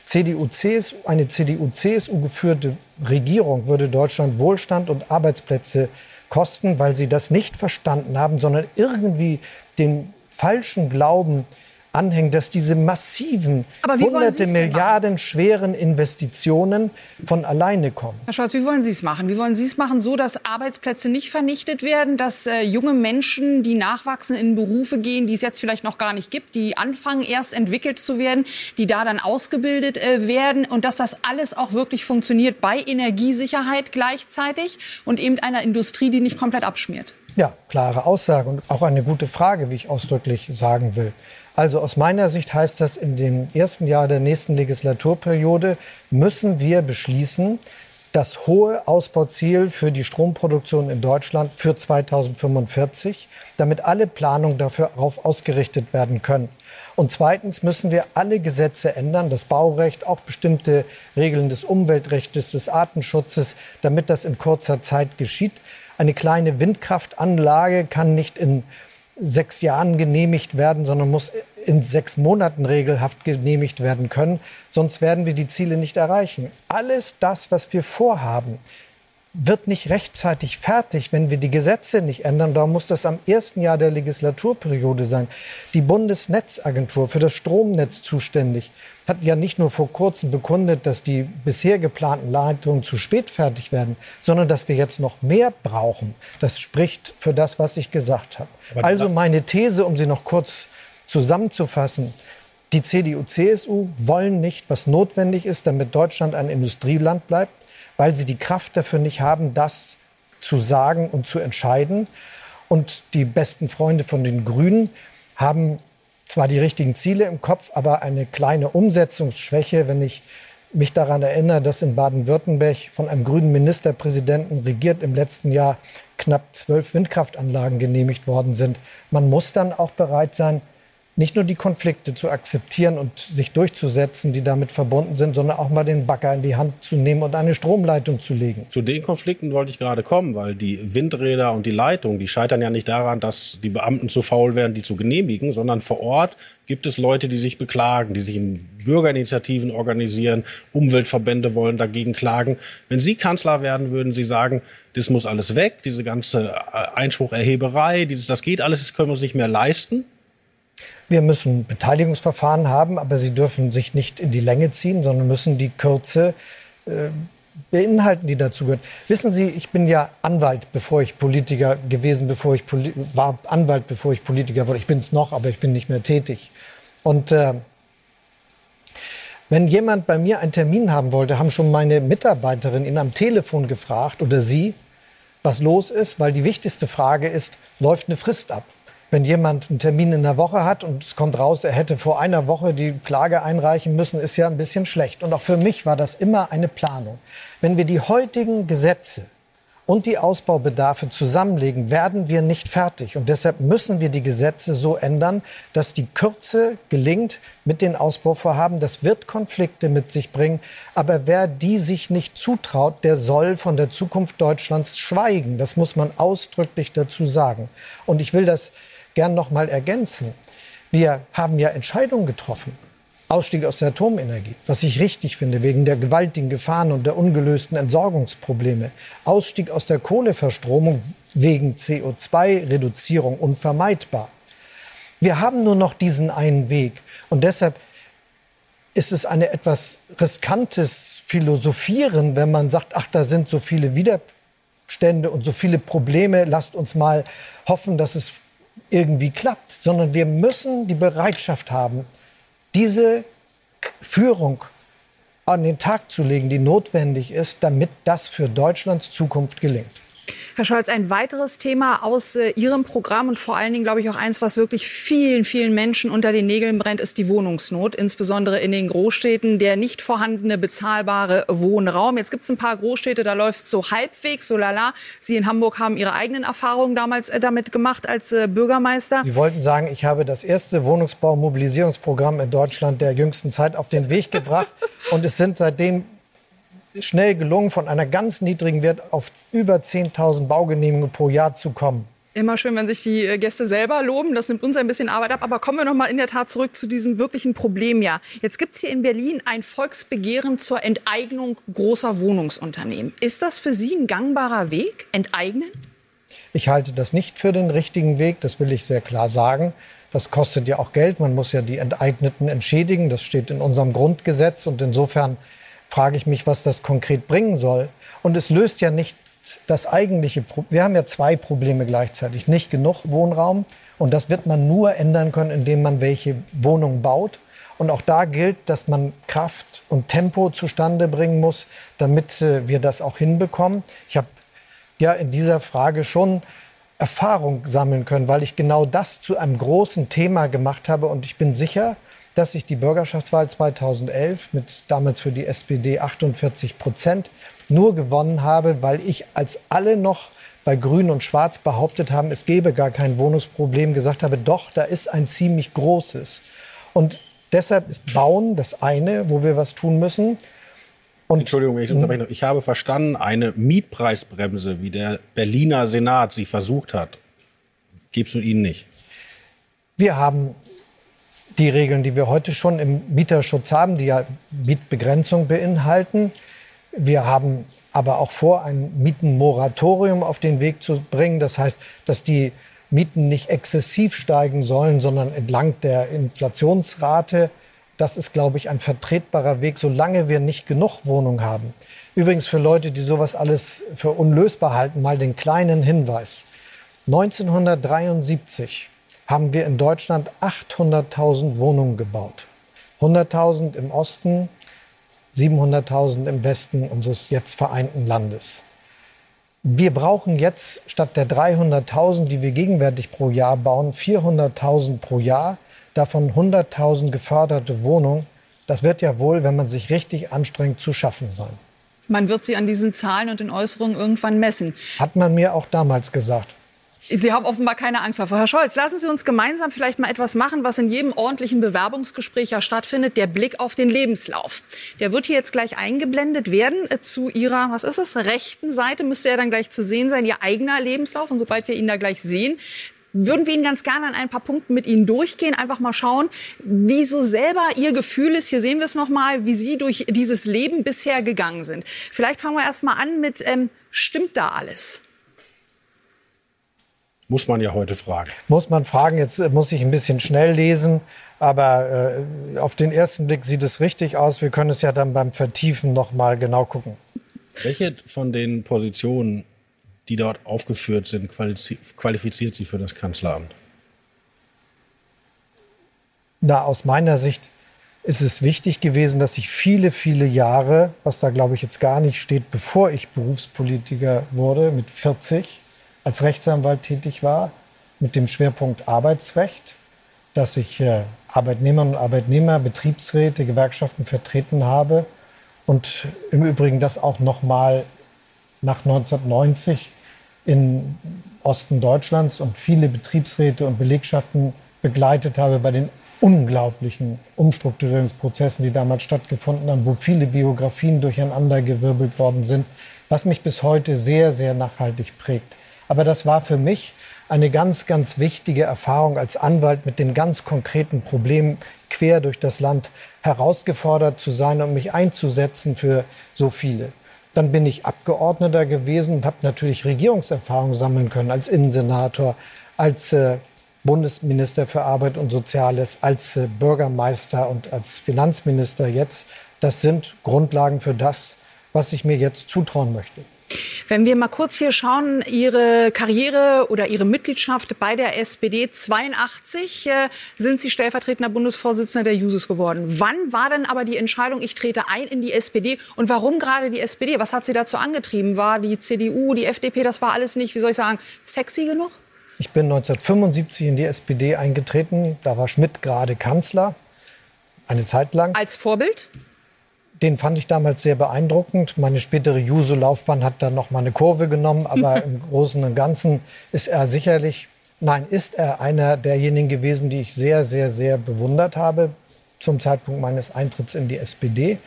CDU, CSU, eine CDU-CSU geführte Regierung würde Deutschland Wohlstand und Arbeitsplätze kosten, weil sie das nicht verstanden haben, sondern irgendwie den falschen Glauben anhängen, dass diese massiven, hunderte Milliarden schweren Investitionen von alleine kommen. Herr Scholz, wie wollen Sie es machen? Wie wollen Sie es machen, so dass Arbeitsplätze nicht vernichtet werden, dass äh, junge Menschen, die nachwachsen, in Berufe gehen, die es jetzt vielleicht noch gar nicht gibt, die anfangen erst entwickelt zu werden, die da dann ausgebildet äh, werden und dass das alles auch wirklich funktioniert bei Energiesicherheit gleichzeitig und eben einer Industrie, die nicht komplett abschmiert? Ja, klare Aussage und auch eine gute Frage, wie ich ausdrücklich sagen will. Also aus meiner Sicht heißt das, in dem ersten Jahr der nächsten Legislaturperiode müssen wir beschließen, das hohe Ausbauziel für die Stromproduktion in Deutschland für 2045, damit alle Planungen darauf ausgerichtet werden können. Und zweitens müssen wir alle Gesetze ändern, das Baurecht, auch bestimmte Regeln des Umweltrechts, des Artenschutzes, damit das in kurzer Zeit geschieht. Eine kleine Windkraftanlage kann nicht in sechs Jahren genehmigt werden, sondern muss in sechs Monaten regelhaft genehmigt werden können. Sonst werden wir die Ziele nicht erreichen. Alles das, was wir vorhaben, wird nicht rechtzeitig fertig, wenn wir die Gesetze nicht ändern. Da muss das am ersten Jahr der Legislaturperiode sein. Die Bundesnetzagentur für das Stromnetz zuständig hat ja nicht nur vor kurzem bekundet, dass die bisher geplanten Leitungen zu spät fertig werden, sondern dass wir jetzt noch mehr brauchen. Das spricht für das, was ich gesagt habe. Also meine These, um sie noch kurz zusammenzufassen, die CDU, CSU wollen nicht, was notwendig ist, damit Deutschland ein Industrieland bleibt, weil sie die Kraft dafür nicht haben, das zu sagen und zu entscheiden. Und die besten Freunde von den Grünen haben zwar die richtigen Ziele im Kopf, aber eine kleine Umsetzungsschwäche, wenn ich mich daran erinnere, dass in Baden-Württemberg von einem grünen Ministerpräsidenten regiert im letzten Jahr knapp zwölf Windkraftanlagen genehmigt worden sind. Man muss dann auch bereit sein, nicht nur die Konflikte zu akzeptieren und sich durchzusetzen, die damit verbunden sind, sondern auch mal den Bagger in die Hand zu nehmen und eine Stromleitung zu legen. Zu den Konflikten wollte ich gerade kommen, weil die Windräder und die Leitung, die scheitern ja nicht daran, dass die Beamten zu faul wären, die zu genehmigen, sondern vor Ort gibt es Leute, die sich beklagen, die sich in Bürgerinitiativen organisieren, Umweltverbände wollen dagegen klagen. Wenn Sie Kanzler werden, würden Sie sagen, das muss alles weg, diese ganze Einsprucherheberei, dieses, das geht alles, das können wir uns nicht mehr leisten. Wir müssen Beteiligungsverfahren haben, aber sie dürfen sich nicht in die Länge ziehen, sondern müssen die Kürze äh, beinhalten, die dazu gehört. Wissen Sie, ich bin ja Anwalt, bevor ich Politiker gewesen, bevor ich Poli war Anwalt, bevor ich Politiker wurde. Ich bin es noch, aber ich bin nicht mehr tätig. Und äh, wenn jemand bei mir einen Termin haben wollte, haben schon meine Mitarbeiterin ihn am Telefon gefragt oder sie, was los ist, weil die wichtigste Frage ist, läuft eine Frist ab? Wenn jemand einen Termin in der Woche hat und es kommt raus, er hätte vor einer Woche die Klage einreichen müssen, ist ja ein bisschen schlecht. Und auch für mich war das immer eine Planung. Wenn wir die heutigen Gesetze und die Ausbaubedarfe zusammenlegen, werden wir nicht fertig. Und deshalb müssen wir die Gesetze so ändern, dass die Kürze gelingt mit den Ausbauvorhaben. Das wird Konflikte mit sich bringen. Aber wer die sich nicht zutraut, der soll von der Zukunft Deutschlands schweigen. Das muss man ausdrücklich dazu sagen. Und ich will das gern noch mal ergänzen. Wir haben ja Entscheidungen getroffen. Ausstieg aus der Atomenergie, was ich richtig finde, wegen der gewaltigen Gefahren und der ungelösten Entsorgungsprobleme. Ausstieg aus der Kohleverstromung wegen CO2-Reduzierung unvermeidbar. Wir haben nur noch diesen einen Weg. Und deshalb ist es ein etwas riskantes Philosophieren, wenn man sagt, ach, da sind so viele Widerstände und so viele Probleme, lasst uns mal hoffen, dass es irgendwie klappt, sondern wir müssen die Bereitschaft haben, diese Führung an den Tag zu legen, die notwendig ist, damit das für Deutschlands Zukunft gelingt. Herr Scholz, ein weiteres Thema aus äh, Ihrem Programm und vor allen Dingen, glaube ich, auch eins, was wirklich vielen, vielen Menschen unter den Nägeln brennt, ist die Wohnungsnot, insbesondere in den Großstädten, der nicht vorhandene bezahlbare Wohnraum. Jetzt gibt es ein paar Großstädte, da läuft es so halbwegs, so lala. Sie in Hamburg haben Ihre eigenen Erfahrungen damals äh, damit gemacht als äh, Bürgermeister. Sie wollten sagen, ich habe das erste Wohnungsbau-Mobilisierungsprogramm in Deutschland der jüngsten Zeit auf den Weg gebracht und es sind seitdem schnell gelungen, von einer ganz niedrigen Wert auf über 10.000 Baugenehmigungen pro Jahr zu kommen. Immer schön, wenn sich die äh, Gäste selber loben. Das nimmt uns ein bisschen Arbeit ab. Aber kommen wir noch mal in der Tat zurück zu diesem wirklichen Problem. Ja, jetzt gibt es hier in Berlin ein Volksbegehren zur Enteignung großer Wohnungsunternehmen. Ist das für Sie ein gangbarer Weg? Enteignen? Ich halte das nicht für den richtigen Weg. Das will ich sehr klar sagen. Das kostet ja auch Geld. Man muss ja die Enteigneten entschädigen. Das steht in unserem Grundgesetz. Und insofern frage ich mich, was das konkret bringen soll. Und es löst ja nicht das eigentliche Problem. Wir haben ja zwei Probleme gleichzeitig. Nicht genug Wohnraum. Und das wird man nur ändern können, indem man welche Wohnungen baut. Und auch da gilt, dass man Kraft und Tempo zustande bringen muss, damit äh, wir das auch hinbekommen. Ich habe ja in dieser Frage schon Erfahrung sammeln können, weil ich genau das zu einem großen Thema gemacht habe. Und ich bin sicher, dass ich die Bürgerschaftswahl 2011 mit damals für die SPD 48 Prozent nur gewonnen habe, weil ich als alle noch bei Grün und Schwarz behauptet haben, es gebe gar kein Wohnungsproblem, gesagt habe, doch, da ist ein ziemlich großes. Und deshalb ist Bauen das eine, wo wir was tun müssen. Und Entschuldigung, ich, hm? ich habe verstanden, eine Mietpreisbremse, wie der Berliner Senat sie versucht hat, gibt es mit Ihnen nicht. Wir haben die Regeln, die wir heute schon im Mieterschutz haben, die ja Mietbegrenzung beinhalten. Wir haben aber auch vor, ein Mietenmoratorium auf den Weg zu bringen. Das heißt, dass die Mieten nicht exzessiv steigen sollen, sondern entlang der Inflationsrate. Das ist, glaube ich, ein vertretbarer Weg, solange wir nicht genug Wohnungen haben. Übrigens für Leute, die sowas alles für unlösbar halten, mal den kleinen Hinweis. 1973 haben wir in Deutschland 800.000 Wohnungen gebaut. 100.000 im Osten, 700.000 im Westen unseres jetzt vereinten Landes. Wir brauchen jetzt statt der 300.000, die wir gegenwärtig pro Jahr bauen, 400.000 pro Jahr, davon 100.000 geförderte Wohnungen. Das wird ja wohl, wenn man sich richtig anstrengt, zu schaffen sein. Man wird sie an diesen Zahlen und den Äußerungen irgendwann messen. Hat man mir auch damals gesagt. Sie haben offenbar keine Angst davor. Herr Scholz, lassen Sie uns gemeinsam vielleicht mal etwas machen, was in jedem ordentlichen Bewerbungsgespräch ja stattfindet, der Blick auf den Lebenslauf. Der wird hier jetzt gleich eingeblendet werden äh, zu Ihrer, was ist es, rechten Seite müsste er dann gleich zu sehen sein, Ihr eigener Lebenslauf. Und sobald wir ihn da gleich sehen, würden wir ihn ganz gerne an ein paar Punkten mit Ihnen durchgehen, einfach mal schauen, wie so selber Ihr Gefühl ist. Hier sehen wir es noch mal, wie Sie durch dieses Leben bisher gegangen sind. Vielleicht fangen wir erst mal an mit, ähm, stimmt da alles? Muss man ja heute fragen. Muss man fragen. Jetzt äh, muss ich ein bisschen schnell lesen. Aber äh, auf den ersten Blick sieht es richtig aus. Wir können es ja dann beim Vertiefen noch mal genau gucken. Welche von den Positionen, die dort aufgeführt sind, qualifiziert Sie für das Kanzleramt? Na, aus meiner Sicht ist es wichtig gewesen, dass ich viele, viele Jahre, was da glaube ich jetzt gar nicht steht, bevor ich Berufspolitiker wurde, mit 40, als Rechtsanwalt tätig war, mit dem Schwerpunkt Arbeitsrecht, dass ich äh, Arbeitnehmerinnen und Arbeitnehmer, Betriebsräte, Gewerkschaften vertreten habe und im Übrigen das auch noch mal nach 1990 im Osten Deutschlands und viele Betriebsräte und Belegschaften begleitet habe bei den unglaublichen Umstrukturierungsprozessen, die damals stattgefunden haben, wo viele Biografien durcheinandergewirbelt worden sind, was mich bis heute sehr, sehr nachhaltig prägt. Aber das war für mich eine ganz, ganz wichtige Erfahrung als Anwalt mit den ganz konkreten Problemen quer durch das Land herausgefordert zu sein und mich einzusetzen für so viele. Dann bin ich Abgeordneter gewesen und habe natürlich Regierungserfahrung sammeln können als Innensenator, als äh, Bundesminister für Arbeit und Soziales, als äh, Bürgermeister und als Finanzminister jetzt. Das sind Grundlagen für das, was ich mir jetzt zutrauen möchte. Wenn wir mal kurz hier schauen, Ihre Karriere oder Ihre Mitgliedschaft bei der SPD 82 äh, sind Sie stellvertretender Bundesvorsitzender der Jusos geworden. Wann war denn aber die Entscheidung, ich trete ein in die SPD und warum gerade die SPD? Was hat Sie dazu angetrieben? War die CDU, die FDP, das war alles nicht, wie soll ich sagen, sexy genug? Ich bin 1975 in die SPD eingetreten. Da war Schmidt gerade Kanzler. Eine Zeit lang. Als Vorbild? Den fand ich damals sehr beeindruckend. Meine spätere Juso-Laufbahn hat dann noch mal eine Kurve genommen, aber im Großen und Ganzen ist er sicherlich, nein, ist er einer derjenigen gewesen, die ich sehr, sehr, sehr bewundert habe zum Zeitpunkt meines Eintritts in die SPD.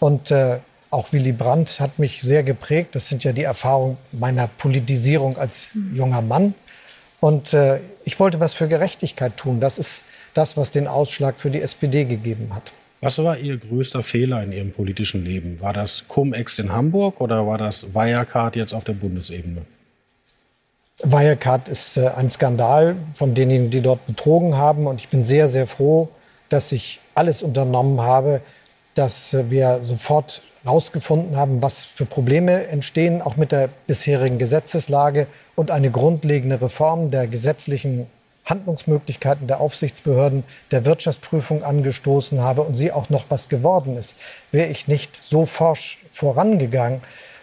Und äh, auch Willy Brandt hat mich sehr geprägt. Das sind ja die Erfahrungen meiner Politisierung als junger Mann. Und äh, ich wollte was für Gerechtigkeit tun. Das ist das, was den Ausschlag für die SPD gegeben hat. Was war Ihr größter Fehler in Ihrem politischen Leben? War das Cum-Ex in Hamburg oder war das Wirecard jetzt auf der Bundesebene? Wirecard ist äh, ein Skandal von denjenigen, die dort betrogen haben. Und ich bin sehr, sehr froh, dass ich alles unternommen habe, dass äh, wir sofort herausgefunden haben, was für Probleme entstehen, auch mit der bisherigen Gesetzeslage und eine grundlegende Reform der gesetzlichen Handlungsmöglichkeiten der Aufsichtsbehörden der Wirtschaftsprüfung angestoßen habe und sie auch noch was geworden ist. Wäre ich nicht so forsch vorangegangen,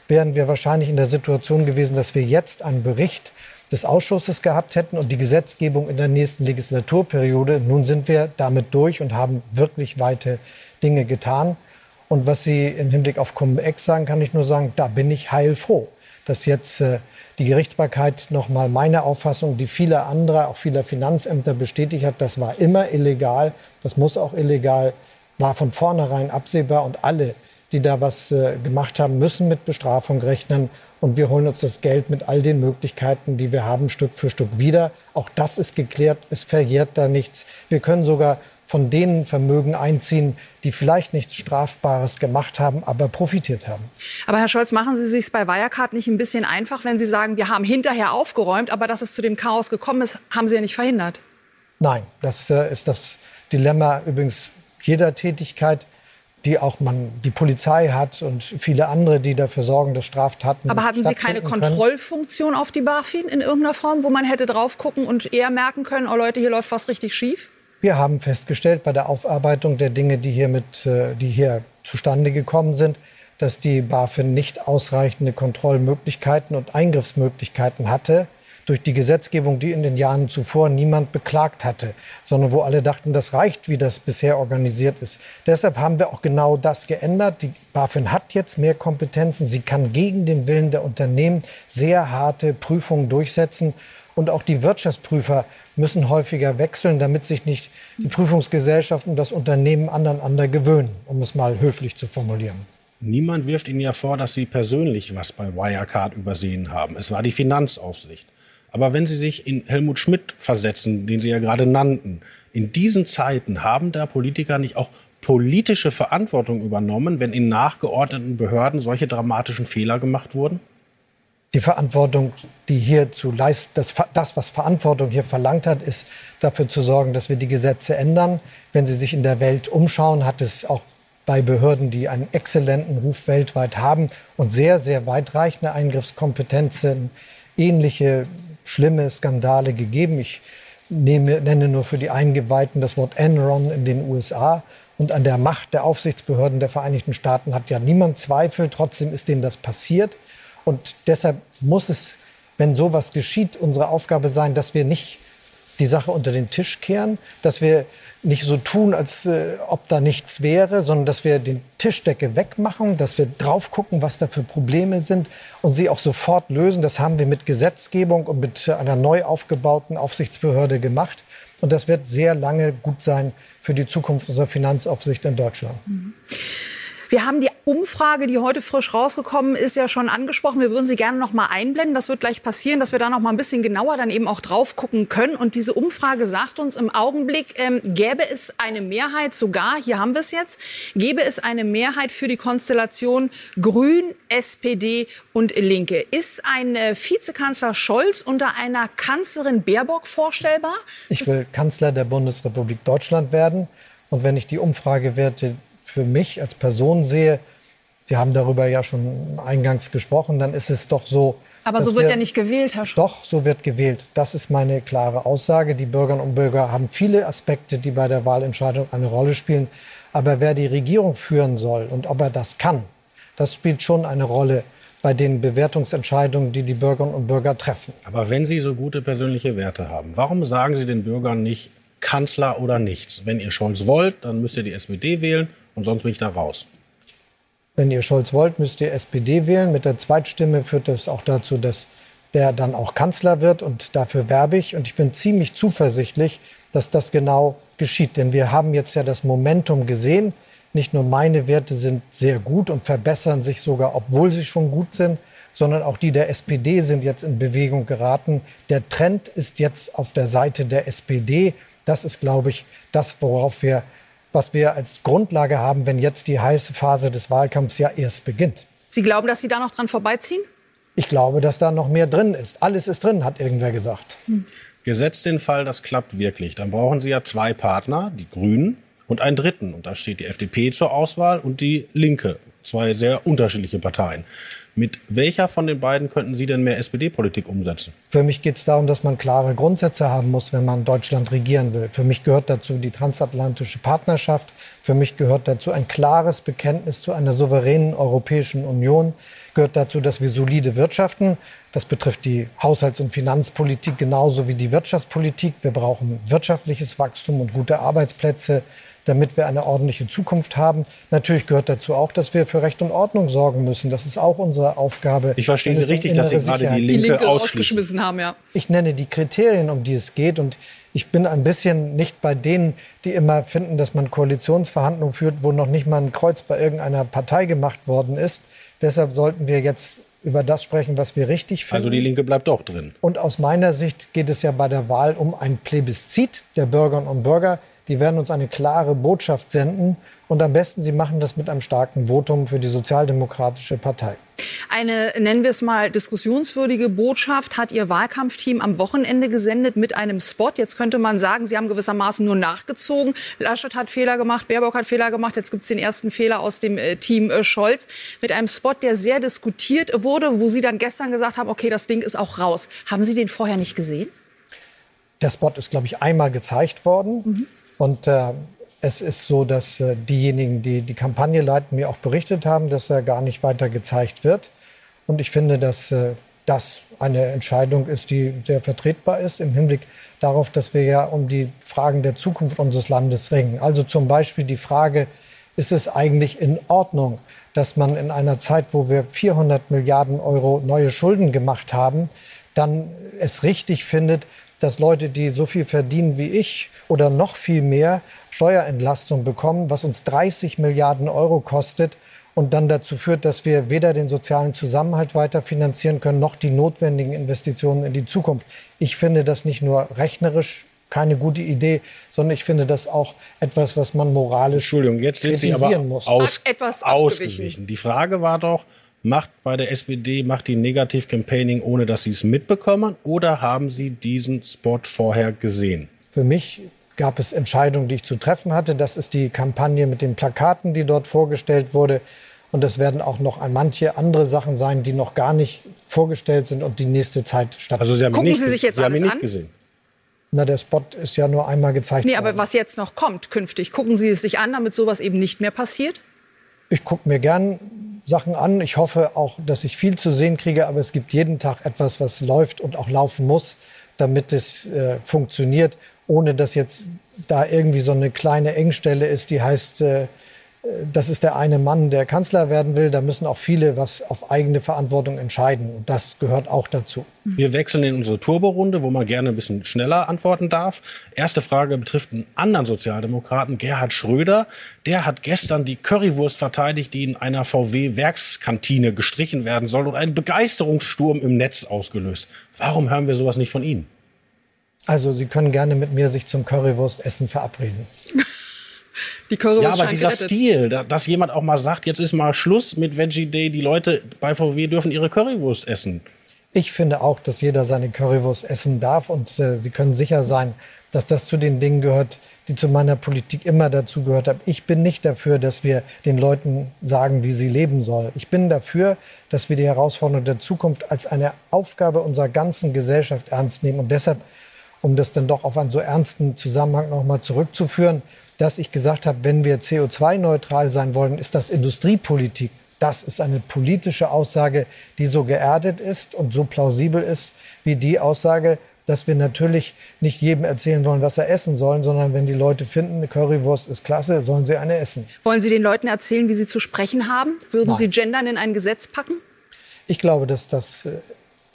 wären wir wahrscheinlich in der Situation gewesen, dass wir jetzt einen Bericht des Ausschusses gehabt hätten und die Gesetzgebung in der nächsten Legislaturperiode. Nun sind wir damit durch und haben wirklich weite Dinge getan. Und was Sie im Hinblick auf Cum-Ex sagen, kann ich nur sagen, da bin ich heilfroh, dass jetzt äh, die Gerichtsbarkeit nochmal meine Auffassung, die viele andere, auch vieler Finanzämter bestätigt hat, das war immer illegal, das muss auch illegal, war von vornherein absehbar und alle, die da was äh, gemacht haben, müssen mit Bestrafung rechnen. Und wir holen uns das Geld mit all den Möglichkeiten, die wir haben, Stück für Stück wieder. Auch das ist geklärt, es verjährt da nichts. Wir können sogar von denen Vermögen einziehen, die vielleicht nichts Strafbares gemacht haben, aber profitiert haben. Aber Herr Scholz, machen Sie sich bei Wirecard nicht ein bisschen einfach, wenn Sie sagen, wir haben hinterher aufgeräumt, aber dass es zu dem Chaos gekommen ist, haben Sie ja nicht verhindert? Nein, das äh, ist das Dilemma übrigens jeder Tätigkeit die auch man, die Polizei hat und viele andere, die dafür sorgen, dass Straftaten. Aber hatten Sie keine Kontrollfunktion auf die BaFin in irgendeiner Form, wo man hätte drauf gucken und eher merken können, oh Leute, hier läuft was richtig schief? Wir haben festgestellt bei der Aufarbeitung der Dinge, die hier, mit, äh, die hier zustande gekommen sind, dass die BaFin nicht ausreichende Kontrollmöglichkeiten und Eingriffsmöglichkeiten hatte durch die Gesetzgebung, die in den Jahren zuvor niemand beklagt hatte, sondern wo alle dachten, das reicht, wie das bisher organisiert ist. Deshalb haben wir auch genau das geändert. Die BaFin hat jetzt mehr Kompetenzen. Sie kann gegen den Willen der Unternehmen sehr harte Prüfungen durchsetzen. Und auch die Wirtschaftsprüfer müssen häufiger wechseln, damit sich nicht die Prüfungsgesellschaft und das Unternehmen aneinander gewöhnen, um es mal höflich zu formulieren. Niemand wirft Ihnen ja vor, dass Sie persönlich was bei Wirecard übersehen haben. Es war die Finanzaufsicht. Aber wenn Sie sich in Helmut Schmidt versetzen, den Sie ja gerade nannten, in diesen Zeiten haben da Politiker nicht auch politische Verantwortung übernommen, wenn in nachgeordneten Behörden solche dramatischen Fehler gemacht wurden? Die Verantwortung, die hier zu leisten, das, das, was Verantwortung hier verlangt hat, ist dafür zu sorgen, dass wir die Gesetze ändern. Wenn Sie sich in der Welt umschauen, hat es auch bei Behörden, die einen exzellenten Ruf weltweit haben und sehr, sehr weitreichende Eingriffskompetenzen, ähnliche schlimme Skandale gegeben. Ich nehme, nenne nur für die Eingeweihten das Wort Enron in den USA. Und an der Macht der Aufsichtsbehörden der Vereinigten Staaten hat ja niemand Zweifel. Trotzdem ist denen das passiert. Und deshalb muss es, wenn sowas geschieht, unsere Aufgabe sein, dass wir nicht die Sache unter den Tisch kehren, dass wir nicht so tun, als äh, ob da nichts wäre, sondern dass wir den Tischdecke wegmachen, dass wir drauf gucken, was da für Probleme sind und sie auch sofort lösen. Das haben wir mit Gesetzgebung und mit einer neu aufgebauten Aufsichtsbehörde gemacht. Und das wird sehr lange gut sein für die Zukunft unserer Finanzaufsicht in Deutschland. Mhm. Wir haben die Umfrage, die heute frisch rausgekommen ist, ja schon angesprochen. Wir würden sie gerne noch mal einblenden. Das wird gleich passieren, dass wir da noch mal ein bisschen genauer dann eben auch drauf gucken können. Und diese Umfrage sagt uns im Augenblick, ähm, gäbe es eine Mehrheit sogar, hier haben wir es jetzt, gäbe es eine Mehrheit für die Konstellation Grün, SPD und Linke. Ist ein äh, Vizekanzler Scholz unter einer Kanzlerin Baerbock vorstellbar? Ich will Kanzler der Bundesrepublik Deutschland werden. Und wenn ich die Umfragewerte für mich als Person sehe, Sie haben darüber ja schon eingangs gesprochen, dann ist es doch so. Aber so wird wir, ja nicht gewählt, Herr Scholz. Doch, so wird gewählt. Das ist meine klare Aussage. Die Bürgerinnen und Bürger haben viele Aspekte, die bei der Wahlentscheidung eine Rolle spielen. Aber wer die Regierung führen soll und ob er das kann, das spielt schon eine Rolle bei den Bewertungsentscheidungen, die die Bürgerinnen und Bürger treffen. Aber wenn Sie so gute persönliche Werte haben, warum sagen Sie den Bürgern nicht Kanzler oder nichts? Wenn ihr Scholz wollt, dann müsst ihr die SPD wählen und sonst bin ich da raus. Wenn ihr Scholz wollt, müsst ihr SPD wählen. Mit der Zweitstimme führt das auch dazu, dass der dann auch Kanzler wird. Und dafür werbe ich. Und ich bin ziemlich zuversichtlich, dass das genau geschieht. Denn wir haben jetzt ja das Momentum gesehen. Nicht nur meine Werte sind sehr gut und verbessern sich sogar, obwohl sie schon gut sind, sondern auch die der SPD sind jetzt in Bewegung geraten. Der Trend ist jetzt auf der Seite der SPD. Das ist, glaube ich, das, worauf wir was wir als Grundlage haben, wenn jetzt die heiße Phase des Wahlkampfs ja erst beginnt. Sie glauben, dass Sie da noch dran vorbeiziehen? Ich glaube, dass da noch mehr drin ist. Alles ist drin, hat irgendwer gesagt. Hm. Gesetzt den Fall, das klappt wirklich, dann brauchen Sie ja zwei Partner, die Grünen und einen dritten. Und da steht die FDP zur Auswahl und die Linke. Zwei sehr unterschiedliche Parteien. Mit welcher von den beiden könnten Sie denn mehr SPD-Politik umsetzen? Für mich geht es darum, dass man klare Grundsätze haben muss, wenn man Deutschland regieren will. Für mich gehört dazu die transatlantische Partnerschaft. Für mich gehört dazu ein klares Bekenntnis zu einer souveränen Europäischen Union. Gehört dazu, dass wir solide wirtschaften. Das betrifft die Haushalts- und Finanzpolitik genauso wie die Wirtschaftspolitik. Wir brauchen wirtschaftliches Wachstum und gute Arbeitsplätze damit wir eine ordentliche Zukunft haben. Natürlich gehört dazu auch, dass wir für Recht und Ordnung sorgen müssen. Das ist auch unsere Aufgabe. Ich verstehe Sie richtig, dass Sie gerade die Linke, die Linke ausgeschmissen haben. Ja. Ich nenne die Kriterien, um die es geht. Und ich bin ein bisschen nicht bei denen, die immer finden, dass man Koalitionsverhandlungen führt, wo noch nicht mal ein Kreuz bei irgendeiner Partei gemacht worden ist. Deshalb sollten wir jetzt über das sprechen, was wir richtig finden. Also die Linke bleibt doch drin. Und aus meiner Sicht geht es ja bei der Wahl um ein Plebiszit der Bürgerinnen und Bürger Die werden uns eine klare Botschaft senden. Und am besten, sie machen das mit einem starken Votum für die Sozialdemokratische Partei. Eine, nennen wir es mal, diskussionswürdige Botschaft hat Ihr Wahlkampfteam am Wochenende gesendet mit einem Spot. Jetzt könnte man sagen, Sie haben gewissermaßen nur nachgezogen. Laschet hat Fehler gemacht, Baerbock hat Fehler gemacht. Jetzt gibt es den ersten Fehler aus dem äh, Team äh, Scholz. Mit einem Spot, der sehr diskutiert wurde, wo Sie dann gestern gesagt haben, okay, das Ding ist auch raus. Haben Sie den vorher nicht gesehen? Der Spot ist, glaube ich, einmal gezeigt worden. Mhm. Und äh, es ist so, dass äh, diejenigen, die die Kampagne leiten, mir auch berichtet haben, dass er gar nicht weiter gezeigt wird. Und ich finde, dass äh, das eine Entscheidung ist, die sehr vertretbar ist im Hinblick darauf, dass wir ja um die Fragen der Zukunft unseres Landes ringen. Also zum Beispiel die Frage, ist es eigentlich in Ordnung, dass man in einer Zeit, wo wir 400 Milliarden Euro neue Schulden gemacht haben, dann es richtig findet, dass Leute, die so viel verdienen wie ich oder noch viel mehr, Steuerentlastung bekommen, was uns 30 Milliarden Euro kostet und dann dazu führt, dass wir weder den sozialen Zusammenhalt weiter finanzieren können, noch die notwendigen Investitionen in die Zukunft. Ich finde das nicht nur rechnerisch keine gute Idee, sondern ich finde das auch etwas, was man moralisch Entschuldigung, jetzt sind Sie aber muss. Aus, etwas ausgewichen. Die Frage war doch, macht bei der SPD, macht die Negativ-Campaigning, ohne dass Sie es mitbekommen, oder haben Sie diesen Spot vorher gesehen? Für mich gab es Entscheidungen, die ich zu treffen hatte. Das ist die Kampagne mit den Plakaten, die dort vorgestellt wurde. Und es werden auch noch manche andere Sachen sein, die noch gar nicht vorgestellt sind und die nächste Zeit stattfinden. Also Sie haben Gucken nicht, Sie sich jetzt Sie alles nicht an? gesehen? Na, der Spot ist ja nur einmal gezeigt nee, worden. aber was jetzt noch kommt künftig, gucken Sie es sich an, damit sowas eben nicht mehr passiert? Ich gucke mir gern Sachen an. Ich hoffe auch, dass ich viel zu sehen kriege, aber es gibt jeden Tag etwas, was läuft und auch laufen muss, damit es äh, funktioniert ohne dass jetzt da irgendwie so eine kleine Engstelle ist, die heißt, äh, das ist der eine Mann, der Kanzler werden will. Da müssen auch viele was auf eigene Verantwortung entscheiden. Und das gehört auch dazu. Wir wechseln in unsere Turborunde, wo man gerne ein bisschen schneller antworten darf. Erste Frage betrifft einen anderen Sozialdemokraten, Gerhard Schröder. Der hat gestern die Currywurst verteidigt, die in einer VW-Werkskantine gestrichen werden soll und einen Begeisterungssturm im Netz ausgelöst. Warum hören wir sowas nicht von Ihnen? Also Sie können gerne mit mir sich zum Currywurstessen verabreden. Die Currywurst ja, aber dieser gerettet. Stil, dass jemand auch mal sagt, jetzt ist mal Schluss mit Veggie Day, die Leute bei VW dürfen ihre Currywurst essen. Ich finde auch, dass jeder seine Currywurst essen darf und äh, Sie können sicher sein, dass das zu den Dingen gehört, die zu meiner Politik immer dazu gehört haben. Ich bin nicht dafür, dass wir den Leuten sagen, wie sie leben sollen. Ich bin dafür, dass wir die Herausforderung der Zukunft als eine Aufgabe unserer ganzen Gesellschaft ernst nehmen und deshalb um das dann doch auf einen so ernsten Zusammenhang nochmal zurückzuführen, dass ich gesagt habe, wenn wir CO2-neutral sein wollen, ist das Industriepolitik. Das ist eine politische Aussage, die so geerdet ist und so plausibel ist wie die Aussage, dass wir natürlich nicht jedem erzählen wollen, was er essen soll, sondern wenn die Leute finden, eine Currywurst ist klasse, sollen sie eine essen. Wollen Sie den Leuten erzählen, wie sie zu sprechen haben? Würden Nein. Sie Gendern in ein Gesetz packen? Ich glaube, dass das äh,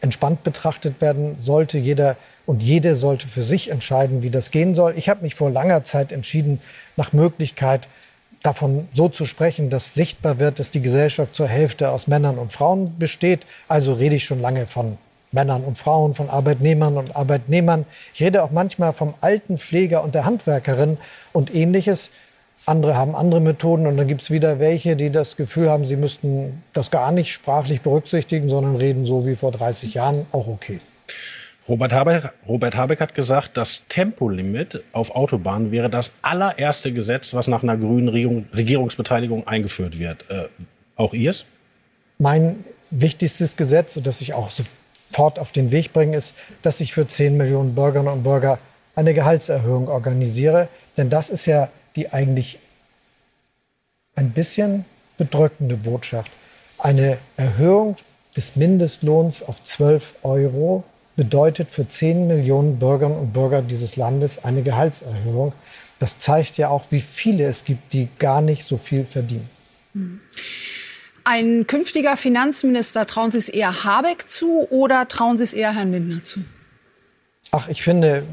entspannt betrachtet werden sollte. Jeder und jede sollte für sich entscheiden, wie das gehen soll. Ich habe mich vor langer Zeit entschieden, nach Möglichkeit davon so zu sprechen, dass sichtbar wird, dass die Gesellschaft zur Hälfte aus Männern und Frauen besteht. Also rede ich schon lange von Männern und Frauen, von Arbeitnehmern und Arbeitnehmern. Ich rede auch manchmal vom alten Pfleger und der Handwerkerin und ähnliches. Andere haben andere Methoden und dann gibt es wieder welche, die das Gefühl haben, sie müssten das gar nicht sprachlich berücksichtigen, sondern reden so wie vor 30 Jahren, auch okay. Robert Habeck, Robert Habeck hat gesagt, das Tempolimit auf Autobahnen wäre das allererste Gesetz, was nach einer grünen Regierungsbeteiligung eingeführt wird. Äh, auch Ihrs? Mein wichtigstes Gesetz, und das ich auch sofort auf den Weg bringe, ist, dass ich für 10 Millionen Bürgerinnen und Bürger eine Gehaltserhöhung organisiere. Denn das ist ja die eigentlich ein bisschen bedrückende Botschaft. Eine Erhöhung des Mindestlohns auf 12 Euro bedeutet für 10 Millionen Bürgerinnen und Bürger dieses Landes eine Gehaltserhöhung. Das zeigt ja auch, wie viele es gibt, die gar nicht so viel verdienen. Ein künftiger Finanzminister, trauen Sie es eher Habeck zu oder trauen Sie es eher Herrn Lindner zu? Ach, ich finde,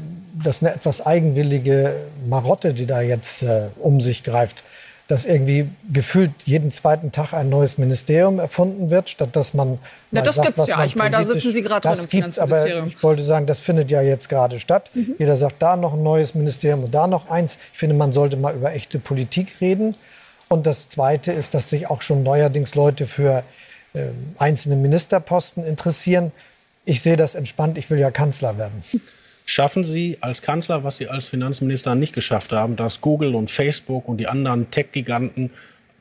das ist eine etwas eigenwillige Marotte, die da jetzt äh, um sich greift. dass irgendwie gefühlt jeden zweiten Tag ein neues Ministerium erfunden wird, statt dass man. Na, das gibt es ja. Ich meine, da sitzen Sie gerade drin im gibt's, aber ich wollte sagen, das findet ja jetzt gerade statt. Mhm. Jeder sagt, da noch ein neues Ministerium und da noch eins. Ich finde, man sollte mal über echte Politik reden. Und das Zweite ist, dass sich auch schon neuerdings Leute für äh, einzelne Ministerposten interessieren. Ich sehe das entspannt. Ich will ja Kanzler werden. Schaffen Sie als Kanzler, was Sie als Finanzminister nicht geschafft haben, dass Google und Facebook und die anderen Tech-Giganten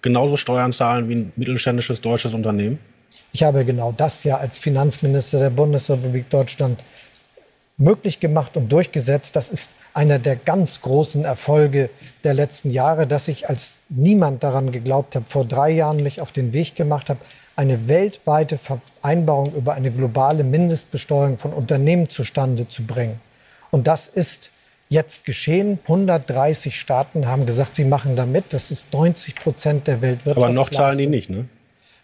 genauso Steuern zahlen wie ein mittelständisches deutsches Unternehmen? Ich habe genau das ja als Finanzminister der Bundesrepublik Deutschland möglich gemacht und durchgesetzt. Das ist einer der ganz großen Erfolge der letzten Jahre, dass ich als niemand daran geglaubt habe, vor drei Jahren mich auf den Weg gemacht habe, eine weltweite Vereinbarung über eine globale Mindestbesteuerung von Unternehmen zustande zu bringen. Und das ist jetzt geschehen. 130 Staaten haben gesagt, sie machen da mit. Das ist 90 Prozent der Weltwirtschaft. Aber noch zahlen die nicht, ne?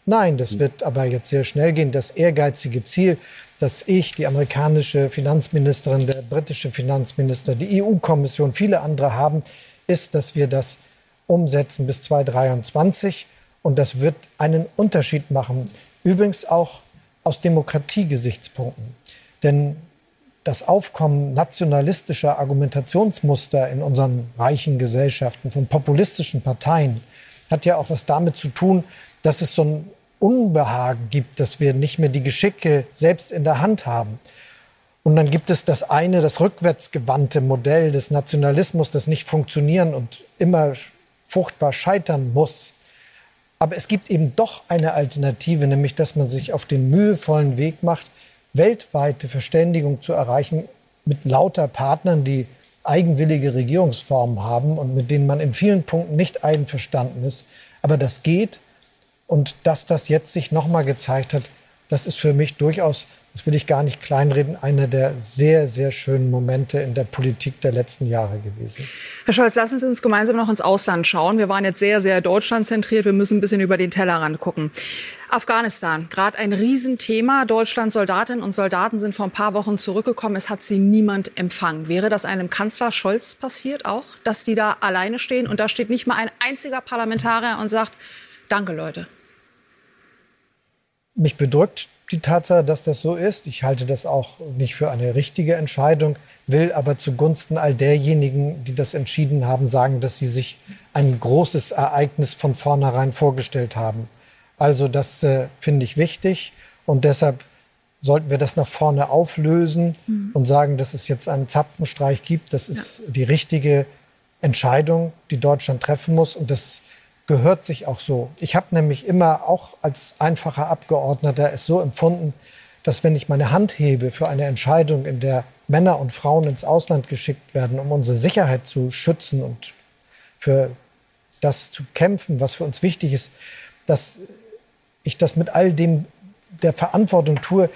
Nein, das wird aber jetzt sehr schnell gehen. Das ehrgeizige Ziel, dass ich, die amerikanische Finanzministerin, der britische Finanzminister, die EU-Kommission, viele andere haben, ist, dass wir das umsetzen bis 2023. Und das wird einen Unterschied machen. Übrigens auch aus Demokratiegesichtspunkten. Denn das Aufkommen nationalistischer Argumentationsmuster in unseren reichen Gesellschaften von populistischen Parteien hat ja auch was damit zu tun, dass es so ein Unbehagen gibt, dass wir nicht mehr die Geschicke selbst in der Hand haben. Und dann gibt es das eine, das rückwärtsgewandte Modell des Nationalismus, das nicht funktionieren und immer furchtbar scheitern muss. Aber es gibt eben doch eine Alternative, nämlich dass man sich auf den mühevollen Weg macht, weltweite Verständigung zu erreichen mit lauter Partnern, die eigenwillige Regierungsformen haben und mit denen man in vielen Punkten nicht einverstanden ist. Aber das geht und dass das jetzt sich nochmal gezeigt hat, das ist für mich durchaus, das will ich gar nicht kleinreden, einer der sehr, sehr schönen Momente in der Politik der letzten Jahre gewesen. Herr Scholz, lassen Sie uns gemeinsam noch ins Ausland schauen. Wir waren jetzt sehr, sehr deutschlandzentriert. Wir müssen ein bisschen über den Tellerrand gucken. Afghanistan, gerade ein Riesenthema. Deutschlands Soldatinnen und Soldaten sind vor ein paar Wochen zurückgekommen. Es hat sie niemand empfangen. Wäre das einem Kanzler Scholz passiert auch, dass die da alleine stehen und da steht nicht mal ein einziger Parlamentarier und sagt, danke Leute? Mich bedrückt die Tatsache, dass das so ist. Ich halte das auch nicht für eine richtige Entscheidung, will aber zugunsten all derjenigen, die das entschieden haben, sagen, dass sie sich ein großes Ereignis von vornherein vorgestellt haben. Also das äh, finde ich wichtig und deshalb sollten wir das nach vorne auflösen mhm. und sagen, dass es jetzt einen Zapfenstreich gibt. Das ist ja. die richtige Entscheidung, die Deutschland treffen muss und das gehört sich auch so. Ich habe nämlich immer auch als einfacher Abgeordneter es so empfunden, dass wenn ich meine Hand hebe für eine Entscheidung, in der Männer und Frauen ins Ausland geschickt werden, um unsere Sicherheit zu schützen und für das zu kämpfen, was für uns wichtig ist, dass ich das mit all dem der Verantwortung tue,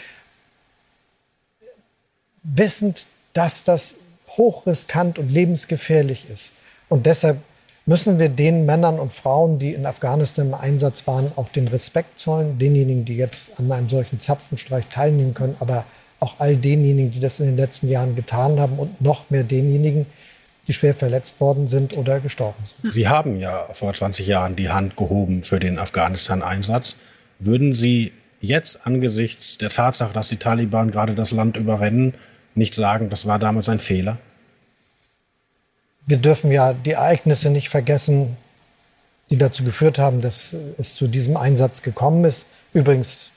wissend, dass das hochriskant und lebensgefährlich ist. Und deshalb müssen wir den Männern und Frauen, die in Afghanistan im Einsatz waren, auch den Respekt zollen, denjenigen, die jetzt an einem solchen Zapfenstreich teilnehmen können, aber auch all denjenigen, die das in den letzten Jahren getan haben und noch mehr denjenigen, die schwer verletzt worden sind oder gestorben sind. Sie haben ja vor 20 Jahren die Hand gehoben für den Afghanistan-Einsatz. Würden Sie jetzt angesichts der Tatsache, dass die Taliban gerade das Land überrennen, nicht sagen, das war damals ein Fehler? Wir dürfen ja die Ereignisse nicht vergessen, die dazu geführt haben, dass es zu diesem Einsatz gekommen ist. Übrigens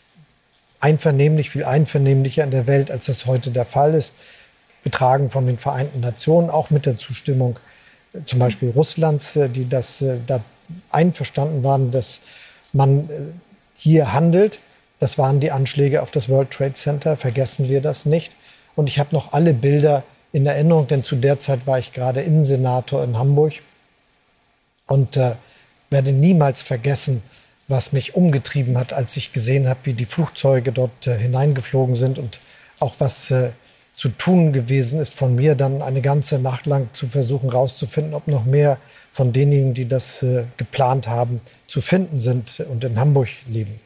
einvernehmlich, viel einvernehmlicher in der Welt, als das heute der Fall ist. Betragen von den Vereinten Nationen, auch mit der Zustimmung äh, zum Beispiel Russlands, äh, die das äh, da einverstanden waren, dass man hier handelt. Das waren die Anschläge auf das World Trade Center, vergessen wir das nicht. Und ich habe noch alle Bilder in Erinnerung, denn zu der Zeit war ich gerade Innensenator in Hamburg und äh, werde niemals vergessen, was mich umgetrieben hat, als ich gesehen habe, wie die Flugzeuge dort äh, hineingeflogen sind und auch was äh, zu tun gewesen ist von mir, dann eine ganze Nacht lang zu versuchen herauszufinden, ob noch mehr von denjenigen, die das äh, geplant haben, zu finden sind und in Hamburg leben.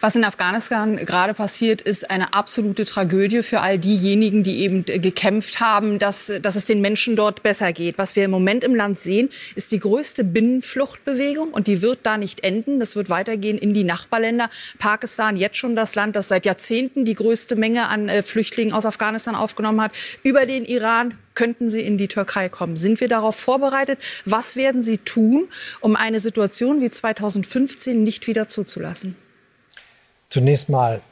Was in Afghanistan gerade passiert, ist eine absolute Tragödie für all diejenigen, die eben gekämpft haben, dass, dass es den Menschen dort besser geht. Was wir im Moment im Land sehen, ist die größte Binnenfluchtbewegung und die wird da nicht enden. Das wird weitergehen in die Nachbarländer. Pakistan jetzt schon das Land, das seit Jahrzehnten die größte Menge an äh, Flüchtlingen aus Afghanistan aufgenommen hat. Über den Iran könnten sie in die Türkei kommen. Sind wir darauf vorbereitet? Was werden Sie tun, um eine Situation wie 2015 nicht wieder zuzulassen? Zunächst mal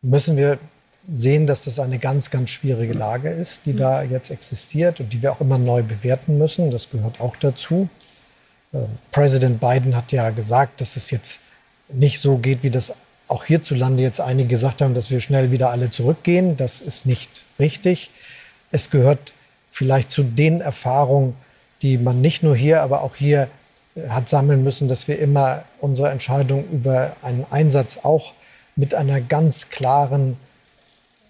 müssen wir sehen, dass das eine ganz, ganz schwierige Lage ist, die da jetzt existiert und die wir auch immer neu bewerten müssen. Das gehört auch dazu. Ähm, Präsident Biden hat ja gesagt, dass es jetzt nicht so geht, wie das auch hierzulande jetzt einige gesagt haben, dass wir schnell wieder alle zurückgehen. Das ist nicht richtig. Es gehört vielleicht zu den Erfahrungen, die man nicht nur hier, aber auch hier hat sammeln müssen, dass wir immer unsere Entscheidung über einen Einsatz auch mit einer ganz klaren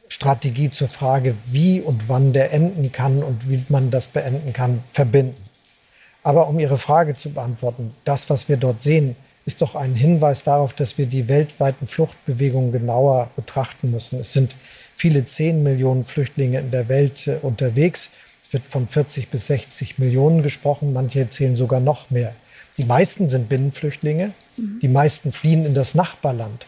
Strategie zur Frage, wie und wann der enden kann und wie man das beenden kann, verbinden. Aber um Ihre Frage zu beantworten, das, was wir dort sehen, ist doch ein Hinweis darauf, dass wir die weltweiten Fluchtbewegungen genauer betrachten müssen. Es sind viele zehn Millionen Flüchtlinge in der Welt äh, unterwegs. Es wird von 40 bis 60 Millionen gesprochen. Manche zählen sogar noch mehr. Die meisten sind Binnenflüchtlinge. Die meisten fliehen in das Nachbarland.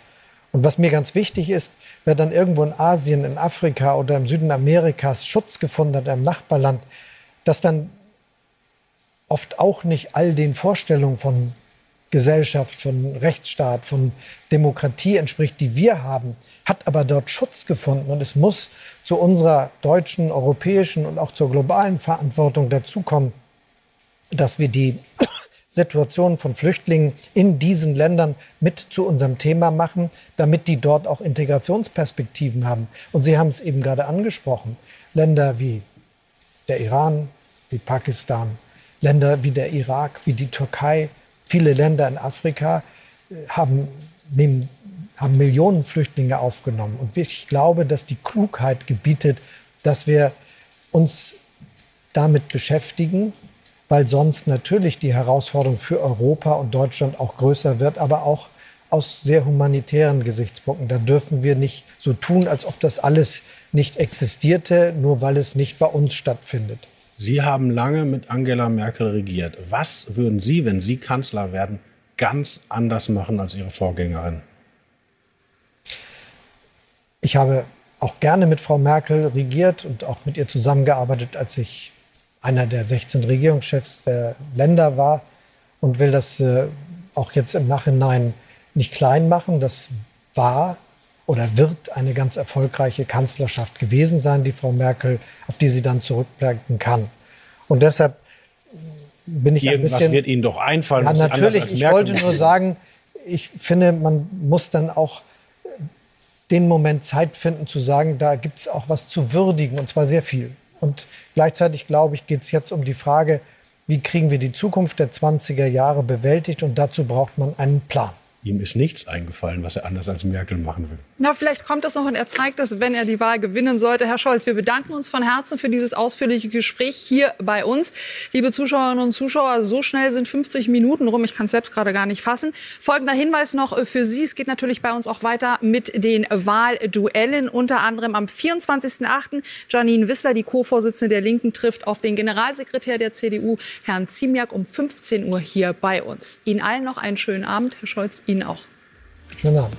Und was mir ganz wichtig ist, wer dann irgendwo in Asien, in Afrika oder im Süden Amerikas Schutz gefunden hat, im Nachbarland, das dann oft auch nicht all den Vorstellungen von Gesellschaft, von Rechtsstaat, von Demokratie entspricht, die wir haben, hat aber dort Schutz gefunden. Und es muss zu unserer deutschen, europäischen und auch zur globalen Verantwortung dazukommen, dass wir die Situation von Flüchtlingen in diesen Ländern mit zu unserem Thema machen, damit die dort auch Integrationsperspektiven haben. Und Sie haben es eben gerade angesprochen. Länder wie der Iran, wie Pakistan, Länder wie der Irak, wie die Türkei, viele Länder in Afrika äh, haben, nehmen, haben Millionen Flüchtlinge aufgenommen. Und ich glaube, dass die Klugheit gebietet, dass wir uns damit beschäftigen weil sonst natürlich die Herausforderung für Europa und Deutschland auch größer wird, aber auch aus sehr humanitären Gesichtspunkten. Da dürfen wir nicht so tun, als ob das alles nicht existierte, nur weil es nicht bei uns stattfindet. Sie haben lange mit Angela Merkel regiert. Was würden Sie, wenn Sie Kanzler werden, ganz anders machen als Ihre Vorgängerin? Ich habe auch gerne mit Frau Merkel regiert und auch mit ihr zusammengearbeitet, als ich einer der 16 Regierungschefs der Länder war und will das äh, auch jetzt im Nachhinein nicht klein machen. Das war oder wird eine ganz erfolgreiche Kanzlerschaft gewesen sein, die Frau Merkel, auf die sie dann zurückblicken kann. Und deshalb bin ich Irgendwas ein bisschen. wird Ihnen doch einfallen. Ja, natürlich. Ich wollte nur sagen, ich finde, man muss dann auch den Moment Zeit finden zu sagen, da gibt es auch was zu würdigen und zwar sehr viel. Und gleichzeitig, glaube ich, geht es jetzt um die Frage, wie kriegen wir die Zukunft der 20er Jahre bewältigt? Und dazu braucht man einen Plan. Ihm ist nichts eingefallen, was er anders als Merkel machen will. Na, vielleicht kommt das noch und er zeigt es, wenn er die Wahl gewinnen sollte. Herr Scholz, wir bedanken uns von Herzen für dieses ausführliche Gespräch hier bei uns. Liebe Zuschauerinnen und Zuschauer, so schnell sind 50 Minuten rum. Ich kann es selbst gerade gar nicht fassen. Folgender Hinweis noch für Sie. Es geht natürlich bei uns auch weiter mit den Wahlduellen. Unter anderem am 24.08. Janine Wissler, die Co-Vorsitzende der Linken, trifft auf den Generalsekretär der CDU, Herrn Ziemiak, um 15 Uhr hier bei uns. Ihnen allen noch einen schönen Abend. Herr Scholz, Ihnen auch. Schönen Abend.